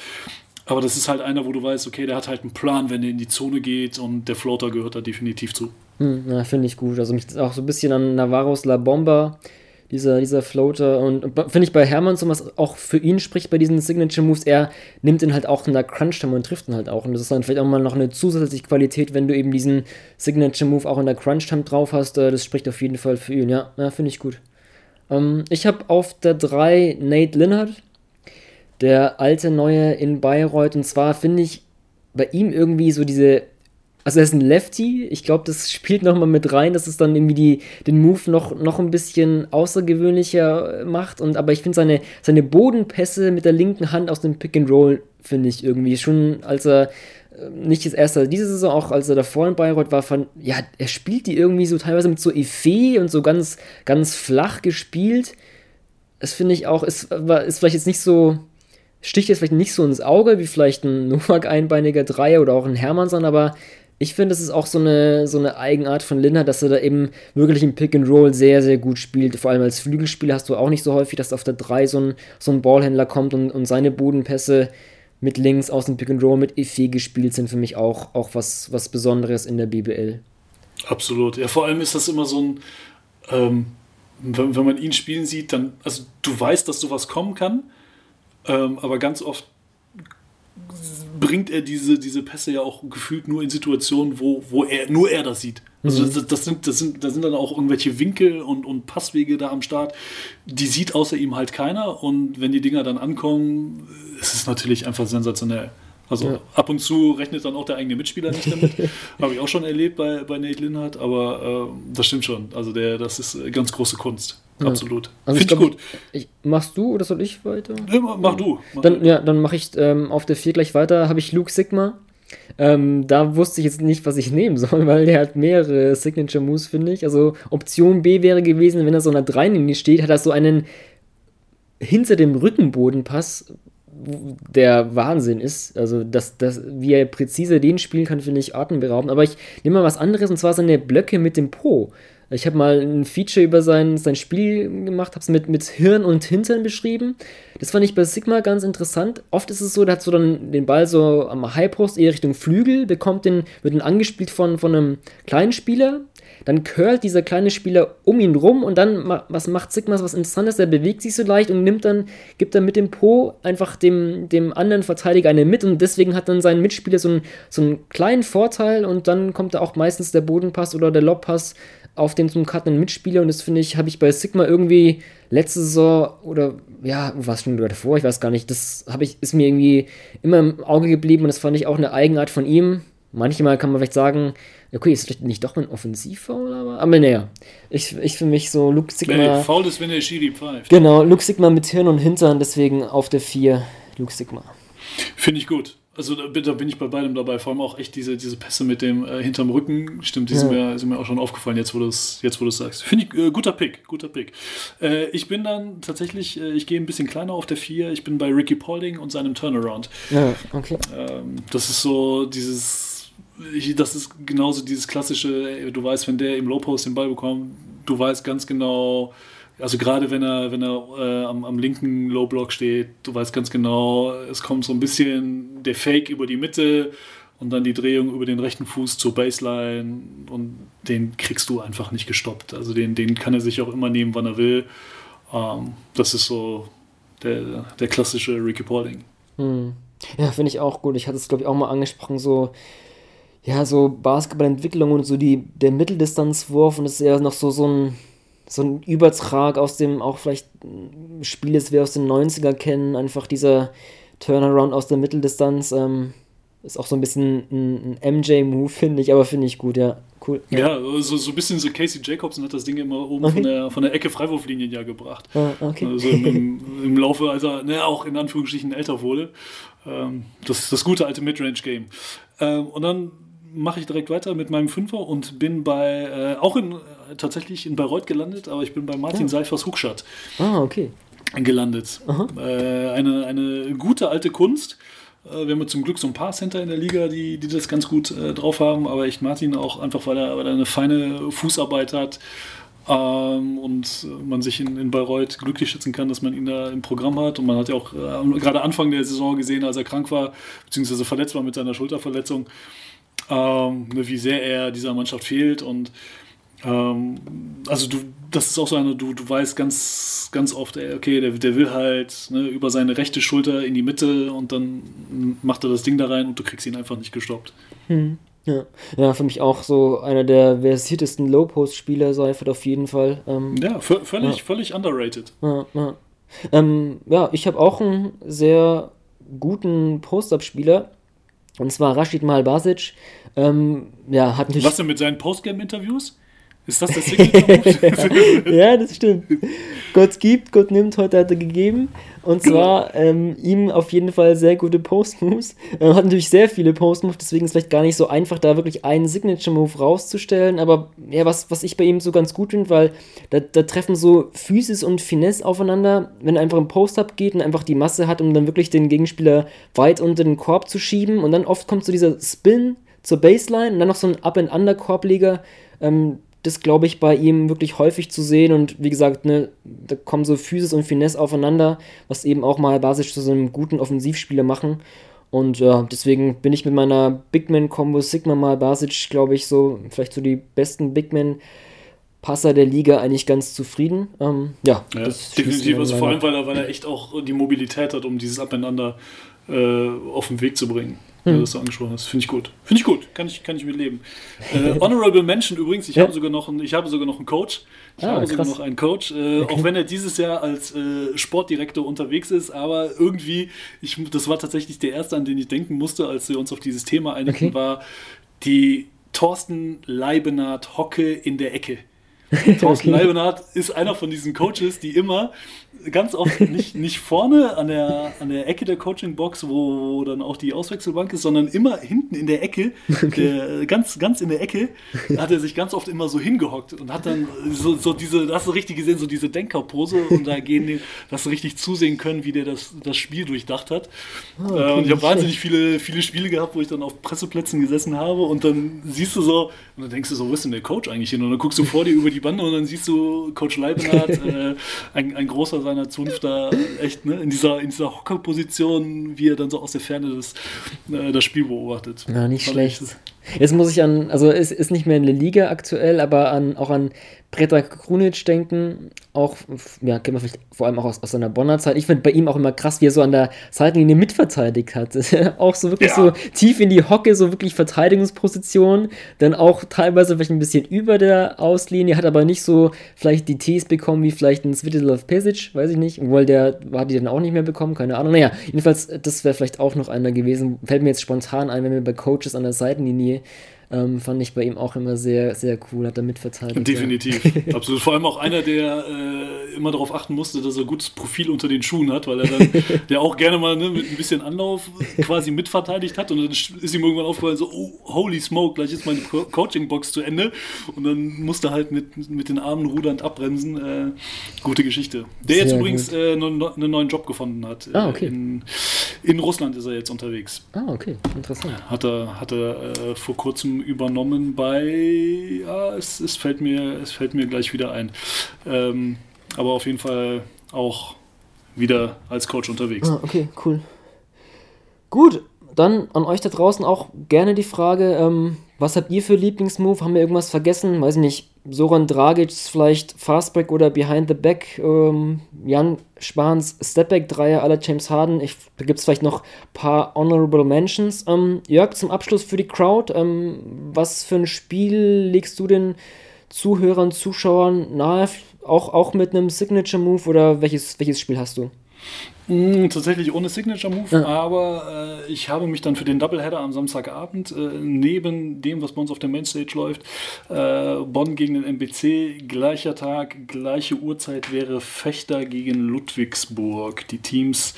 Aber das ist halt einer, wo du weißt, okay, der hat halt einen Plan, wenn er in die Zone geht und der Floater gehört da definitiv zu. Hm, ja, finde ich gut. Also mich auch so ein bisschen an Navarros La Bomba dieser, dieser Floater. Und, finde ich bei Hermann so was auch für ihn spricht bei diesen Signature Moves, er nimmt ihn halt auch in der Crunch-Time und trifft ihn halt auch. Und das ist dann vielleicht auch mal noch eine zusätzliche Qualität, wenn du eben diesen Signature Move auch in der Crunch-Time drauf hast. Äh, das spricht auf jeden Fall für ihn. Ja, ja finde ich gut. Ähm, ich habe auf der 3 Nate Linnhardt, der alte Neue in Bayreuth. Und zwar finde ich bei ihm irgendwie so diese also er ist ein Lefty. Ich glaube, das spielt nochmal mit rein, dass es dann irgendwie die, den Move noch, noch ein bisschen außergewöhnlicher macht. Und, aber ich finde seine, seine Bodenpässe mit der linken Hand aus dem Pick and Roll, finde ich irgendwie schon, als er äh, nicht das erste, diese Saison auch, als er davor in Bayreuth war, fand, ja, er spielt die irgendwie so teilweise mit so Effet und so ganz, ganz flach gespielt. Das finde ich auch, ist, ist vielleicht jetzt nicht so, sticht jetzt vielleicht nicht so ins Auge, wie vielleicht ein Novak einbeiniger Dreier oder auch ein Hermannsson, aber ich finde, es ist auch so eine, so eine Eigenart von Linner, dass er da eben wirklich im Pick and Roll sehr, sehr gut spielt. Vor allem als Flügelspieler hast du auch nicht so häufig, dass auf der 3 so ein, so ein Ballhändler kommt und, und seine Bodenpässe mit links aus dem Pick and Roll mit Effet gespielt sind für mich auch, auch was, was Besonderes in der BBL. Absolut. Ja, vor allem ist das immer so ein, ähm, wenn, wenn man ihn spielen sieht, dann, also du weißt, dass sowas kommen kann, ähm, aber ganz oft bringt er diese, diese Pässe ja auch gefühlt nur in Situationen, wo, wo er nur er das sieht. Also mhm. das, das, sind, das sind, da sind dann auch irgendwelche Winkel und, und Passwege da am Start, die sieht außer ihm halt keiner. Und wenn die Dinger dann ankommen, ist es natürlich einfach sensationell. Also ja. ab und zu rechnet dann auch der eigene Mitspieler nicht damit. Habe ich auch schon erlebt bei, bei Nate Linhardt, aber äh, das stimmt schon. Also der, das ist ganz große Kunst. Ja. Absolut. Also Finde ich gut. Ich, machst du oder soll ich weiter? Ja, mach du. Mach dann, ja, dann mache ich ähm, auf der 4 gleich weiter. Habe ich Luke Sigma. Ähm, da wusste ich jetzt nicht, was ich nehmen soll, weil der hat mehrere Signature Moves, finde ich. Also Option B wäre gewesen, wenn er so einer 3 steht, hat er so einen hinter dem Rückenbodenpass, der Wahnsinn ist. Also, das, das, wie er präzise den spielen kann, finde ich atemberaubend. Aber ich nehme mal was anderes und zwar seine Blöcke mit dem Po. Ich habe mal ein Feature über sein, sein Spiel gemacht, habe es mit, mit Hirn und Hintern beschrieben. Das fand ich bei Sigma ganz interessant. Oft ist es so, der hat so dann den Ball so am Highpost eher Richtung Flügel, bekommt den, wird dann angespielt von, von einem kleinen Spieler, dann curlt dieser kleine Spieler um ihn rum und dann was macht Sigma was Interessantes, er bewegt sich so leicht und nimmt dann, gibt dann mit dem Po einfach dem, dem anderen Verteidiger eine mit und deswegen hat dann sein Mitspieler so einen, so einen kleinen Vorteil und dann kommt da auch meistens der Bodenpass oder der Lobpass auf den zum cuttenden Mitspieler und das finde ich, habe ich bei Sigma irgendwie letzte Saison oder ja, was schon davor, ich weiß gar nicht, das habe ich, ist mir irgendwie immer im Auge geblieben und das fand ich auch eine Eigenart von ihm manchmal kann man vielleicht sagen, okay, ist vielleicht nicht doch ein Offensivfoul, aber, aber naja, ich, ich für mich so Luke Sigma. Nee, faul ist, wenn der Schiri pfeift. Genau, Luke Sigma mit Hirn und Hintern, deswegen auf der 4 Luke Sigma. Finde ich gut. Also da, da, bin ich bei beidem dabei, vor allem auch echt diese, diese Pässe mit dem äh, hinterm Rücken. Stimmt, die ja. sind, mir, sind mir auch schon aufgefallen, jetzt wo du es jetzt, sagst. Finde ich äh, guter Pick, guter Pick. Äh, ich bin dann tatsächlich, äh, ich gehe ein bisschen kleiner auf der 4. Ich bin bei Ricky Paulding und seinem Turnaround. Ja, okay. Ähm, das ist so dieses, das ist genauso dieses klassische, du weißt, wenn der im Low Post den Ball bekommt, du weißt ganz genau, also gerade wenn er, wenn er äh, am, am, linken Low Block steht, du weißt ganz genau, es kommt so ein bisschen der Fake über die Mitte und dann die Drehung über den rechten Fuß zur Baseline und den kriegst du einfach nicht gestoppt. Also den, den kann er sich auch immer nehmen, wann er will. Ähm, das ist so der, der klassische Ricky Paulding. Hm. Ja, finde ich auch gut. Ich hatte es, glaube ich, auch mal angesprochen, so ja, so Basketballentwicklung und so die, der Mitteldistanzwurf und das ist ja noch so, so ein so ein Übertrag aus dem auch vielleicht Spiel ist, wir aus den 90er kennen, einfach dieser Turnaround aus der Mitteldistanz. Ähm, ist auch so ein bisschen ein, ein MJ-Move, finde ich, aber finde ich gut, ja. Cool. Ja, so, so ein bisschen so Casey Jacobson hat das Ding immer oben okay. von, der, von der Ecke Freiwurflinien ja gebracht. Ah, okay. Also im, im, Laufe, als er ne, auch in Anführungsstrichen älter wurde. Ähm, das, das gute alte Midrange-Game. Ähm, und dann mache ich direkt weiter mit meinem Fünfer und bin bei, äh, auch in, tatsächlich in Bayreuth gelandet, aber ich bin bei Martin ja. Seifers Huckstadt. Ah, okay. Gelandet. Äh, eine, eine gute alte Kunst. Äh, wir haben zum Glück so ein paar Center in der Liga, die, die das ganz gut äh, drauf haben, aber echt Martin auch einfach, weil er, weil er eine feine Fußarbeit hat. Ähm, und man sich in, in Bayreuth glücklich schätzen kann, dass man ihn da im Programm hat. Und man hat ja auch äh, gerade Anfang der Saison gesehen, als er krank war, beziehungsweise verletzt war mit seiner Schulterverletzung, ähm, ne, wie sehr er dieser Mannschaft fehlt und ähm, also du, das ist auch so eine, du, du weißt ganz, ganz oft, ey, okay, der, der will halt ne, über seine rechte Schulter in die Mitte und dann macht er das Ding da rein und du kriegst ihn einfach nicht gestoppt. Hm. Ja. ja, für mich auch so einer der versiertesten Low-Post-Spieler, Seifert auf jeden Fall. Ähm, ja, völlig, ja. völlig underrated. Ja, ja. Ähm, ja ich habe auch einen sehr guten Post-Up-Spieler. Und zwar Rashid Malbasic. Ähm, ja, hat Was denn mit seinen Postgame-Interviews? Ist das das Signature Ja, das stimmt. Gott gibt, Gott nimmt, heute hat er gegeben. Und genau. zwar ähm, ihm auf jeden Fall sehr gute Post-Moves. Er hat natürlich sehr viele Post-Moves, deswegen ist es vielleicht gar nicht so einfach, da wirklich einen Signature-Move rauszustellen. Aber ja, was, was ich bei ihm so ganz gut finde, weil da, da treffen so Physis und Finesse aufeinander, wenn er einfach im Post-Up geht und einfach die Masse hat, um dann wirklich den Gegenspieler weit unter den Korb zu schieben. Und dann oft kommt so dieser Spin zur Baseline und dann noch so ein Up-and-Under-Korbleger. Ähm, das, glaube ich, bei ihm wirklich häufig zu sehen. Und wie gesagt, ne, da kommen so Physis und Finesse aufeinander, was eben auch mal basisch zu so einem guten Offensivspieler machen. Und ja, deswegen bin ich mit meiner Bigman-Kombo Sigma mal Basic, glaube ich, so vielleicht so die besten Bigman-Passer der Liga eigentlich ganz zufrieden. Ähm, ja, ja definitiv. Also vor allem, weil er, weil er echt auch die Mobilität hat, um dieses Abeinander äh, auf den Weg zu bringen hm. das du angesprochen hast. Finde ich gut. Finde ich gut. Kann ich, kann ich mitleben. Äh, Honorable Mention übrigens, ich, ja. habe sogar noch einen, ich habe sogar noch einen Coach. Ich ah, habe sogar noch einen Coach, äh, okay. auch wenn er dieses Jahr als äh, Sportdirektor unterwegs ist, aber irgendwie, ich, das war tatsächlich der erste, an den ich denken musste, als wir uns auf dieses Thema einigten, okay. war die Thorsten Leibenhardt Hocke in der Ecke. Thorsten okay. Leibenhardt ist einer von diesen Coaches, die immer ganz oft nicht, nicht vorne an der, an der Ecke der Coaching-Box, wo, wo dann auch die Auswechselbank ist, sondern immer hinten in der Ecke, okay. der, ganz, ganz in der Ecke, hat er sich ganz oft immer so hingehockt und hat dann so, so diese, hast du richtig gesehen, so diese Denkerpose und da gehen die, hast du richtig zusehen können, wie der das, das Spiel durchdacht hat. Oh, okay, und ich habe wahnsinnig viele, viele Spiele gehabt, wo ich dann auf Presseplätzen gesessen habe und dann siehst du so, und dann denkst du so, wo ist denn der Coach eigentlich hin? Und dann guckst du vor dir über die Bande und dann siehst du Coach Leibenhardt, äh, ein, ein großer seiner Zunft da echt ne, in dieser, in dieser Hockerposition, wie er dann so aus der Ferne das, äh, das Spiel beobachtet. Ja, nicht schlecht. Jetzt muss ich an, also es ist nicht mehr in der Liga aktuell, aber an, auch an Predrag Krunic denken. Auch, ja, kennt man vielleicht vor allem auch aus, aus seiner Bonner Zeit. Ich finde bei ihm auch immer krass, wie er so an der Seitenlinie mitverteidigt hat. auch so wirklich ja. so tief in die Hocke, so wirklich Verteidigungsposition. Dann auch teilweise vielleicht ein bisschen über der Auslinie, hat aber nicht so vielleicht die Tees bekommen wie vielleicht ein Svetislav Pesic, weiß ich nicht. Obwohl der war die dann auch nicht mehr bekommen, keine Ahnung. Naja, jedenfalls, das wäre vielleicht auch noch einer gewesen. Fällt mir jetzt spontan ein, wenn wir bei Coaches an der Seitenlinie ähm, fand ich bei ihm auch immer sehr, sehr cool, hat er mitverteidigt. Definitiv, ja. absolut. Vor allem auch einer, der äh, immer darauf achten musste, dass er ein gutes Profil unter den Schuhen hat, weil er dann, der auch gerne mal ne, mit ein bisschen Anlauf quasi mitverteidigt hat und dann ist ihm irgendwann aufgefallen, so, oh, holy smoke, gleich ist meine Co Coaching-Box zu Ende und dann musste halt mit, mit den Armen rudernd abbremsen. Äh, gute Geschichte. Der sehr jetzt übrigens äh, einen neuen Job gefunden hat. Ah, okay. In, in, Russland ist er jetzt unterwegs. Ah, okay, interessant. Hat er, hat er äh, vor kurzem übernommen bei, ja, es, es, fällt, mir, es fällt mir gleich wieder ein. Ähm, aber auf jeden Fall auch wieder als Coach unterwegs. Ah, okay, cool. Gut, dann an euch da draußen auch gerne die Frage, ähm, was habt ihr für Lieblingsmove? Haben wir irgendwas vergessen? Weiß nicht, Soran Dragic vielleicht Fastbreak oder Behind the Back? Ähm, Jan Spahns Stepback-Dreier aller James Harden. Ich, da gibt es vielleicht noch ein paar Honorable Mentions. Ähm, Jörg, zum Abschluss für die Crowd. Ähm, was für ein Spiel legst du den Zuhörern, Zuschauern nahe? Auch, auch mit einem Signature-Move oder welches, welches Spiel hast du? Mm, tatsächlich ohne Signature Move, ja. aber äh, ich habe mich dann für den Doubleheader am Samstagabend äh, neben dem, was bei uns auf der Mainstage läuft, äh, Bonn gegen den MBC, gleicher Tag, gleiche Uhrzeit wäre Fechter gegen Ludwigsburg. Die Teams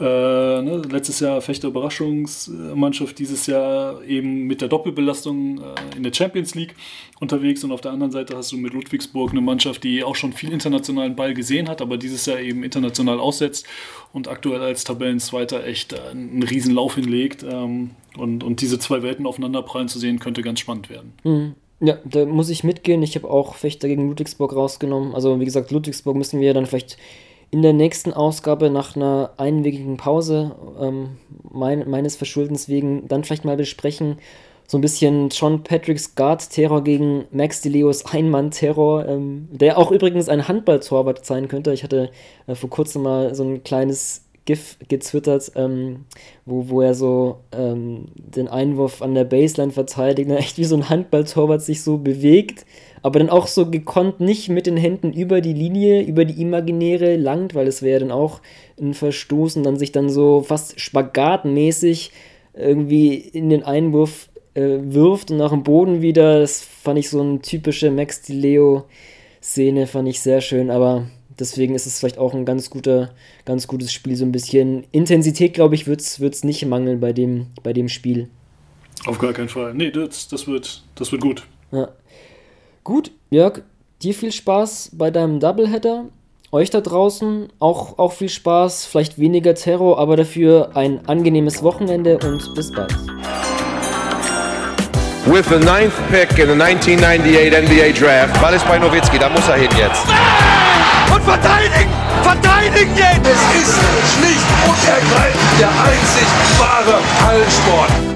äh, ne, letztes Jahr Fechter Überraschungsmannschaft, dieses Jahr eben mit der Doppelbelastung äh, in der Champions League unterwegs und auf der anderen Seite hast du mit Ludwigsburg eine Mannschaft, die auch schon viel internationalen Ball gesehen hat, aber dieses Jahr eben international aussetzt und aktuell als Tabellenzweiter echt äh, einen Riesenlauf hinlegt. Ähm, und, und diese zwei Welten aufeinanderprallen zu sehen, könnte ganz spannend werden. Mhm. Ja, da muss ich mitgehen. Ich habe auch Fechter gegen Ludwigsburg rausgenommen. Also wie gesagt, Ludwigsburg müssen wir dann vielleicht in der nächsten Ausgabe nach einer einwöchigen Pause ähm, mein, meines Verschuldens wegen dann vielleicht mal besprechen. So ein bisschen John Patricks Guard-Terror gegen Max DeLeos Einmann-Terror, ähm, der auch übrigens ein Handballtorwart sein könnte. Ich hatte äh, vor kurzem mal so ein kleines GIF gezwittert, ähm, wo, wo er so ähm, den Einwurf an der Baseline verteidigt, ne? echt wie so ein Handballtorwart sich so bewegt aber dann auch so gekonnt nicht mit den Händen über die Linie, über die imaginäre langt, weil es wäre dann auch ein Verstoß und dann sich dann so fast spagatmäßig irgendwie in den Einwurf äh, wirft und nach dem Boden wieder. Das fand ich so eine typische Max Di Leo Szene, fand ich sehr schön, aber deswegen ist es vielleicht auch ein ganz guter, ganz gutes Spiel. So ein bisschen Intensität, glaube ich, wird es nicht mangeln bei dem, bei dem Spiel. Auf gar keinen Fall. Nee, das, das, wird, das wird gut. Ja. Gut, Jörg, dir viel Spaß bei deinem Doubleheader. Euch da draußen auch, auch viel Spaß, vielleicht weniger Terror, aber dafür ein angenehmes Wochenende und bis bald. With the ninth pick in the 1998 NBA Draft. Ball ist bei Nowitzki, da muss er hin jetzt. Und verteidigen! Verteidigen jetzt! Es ist schlicht und ergreifend der einzig wahre Hallensport.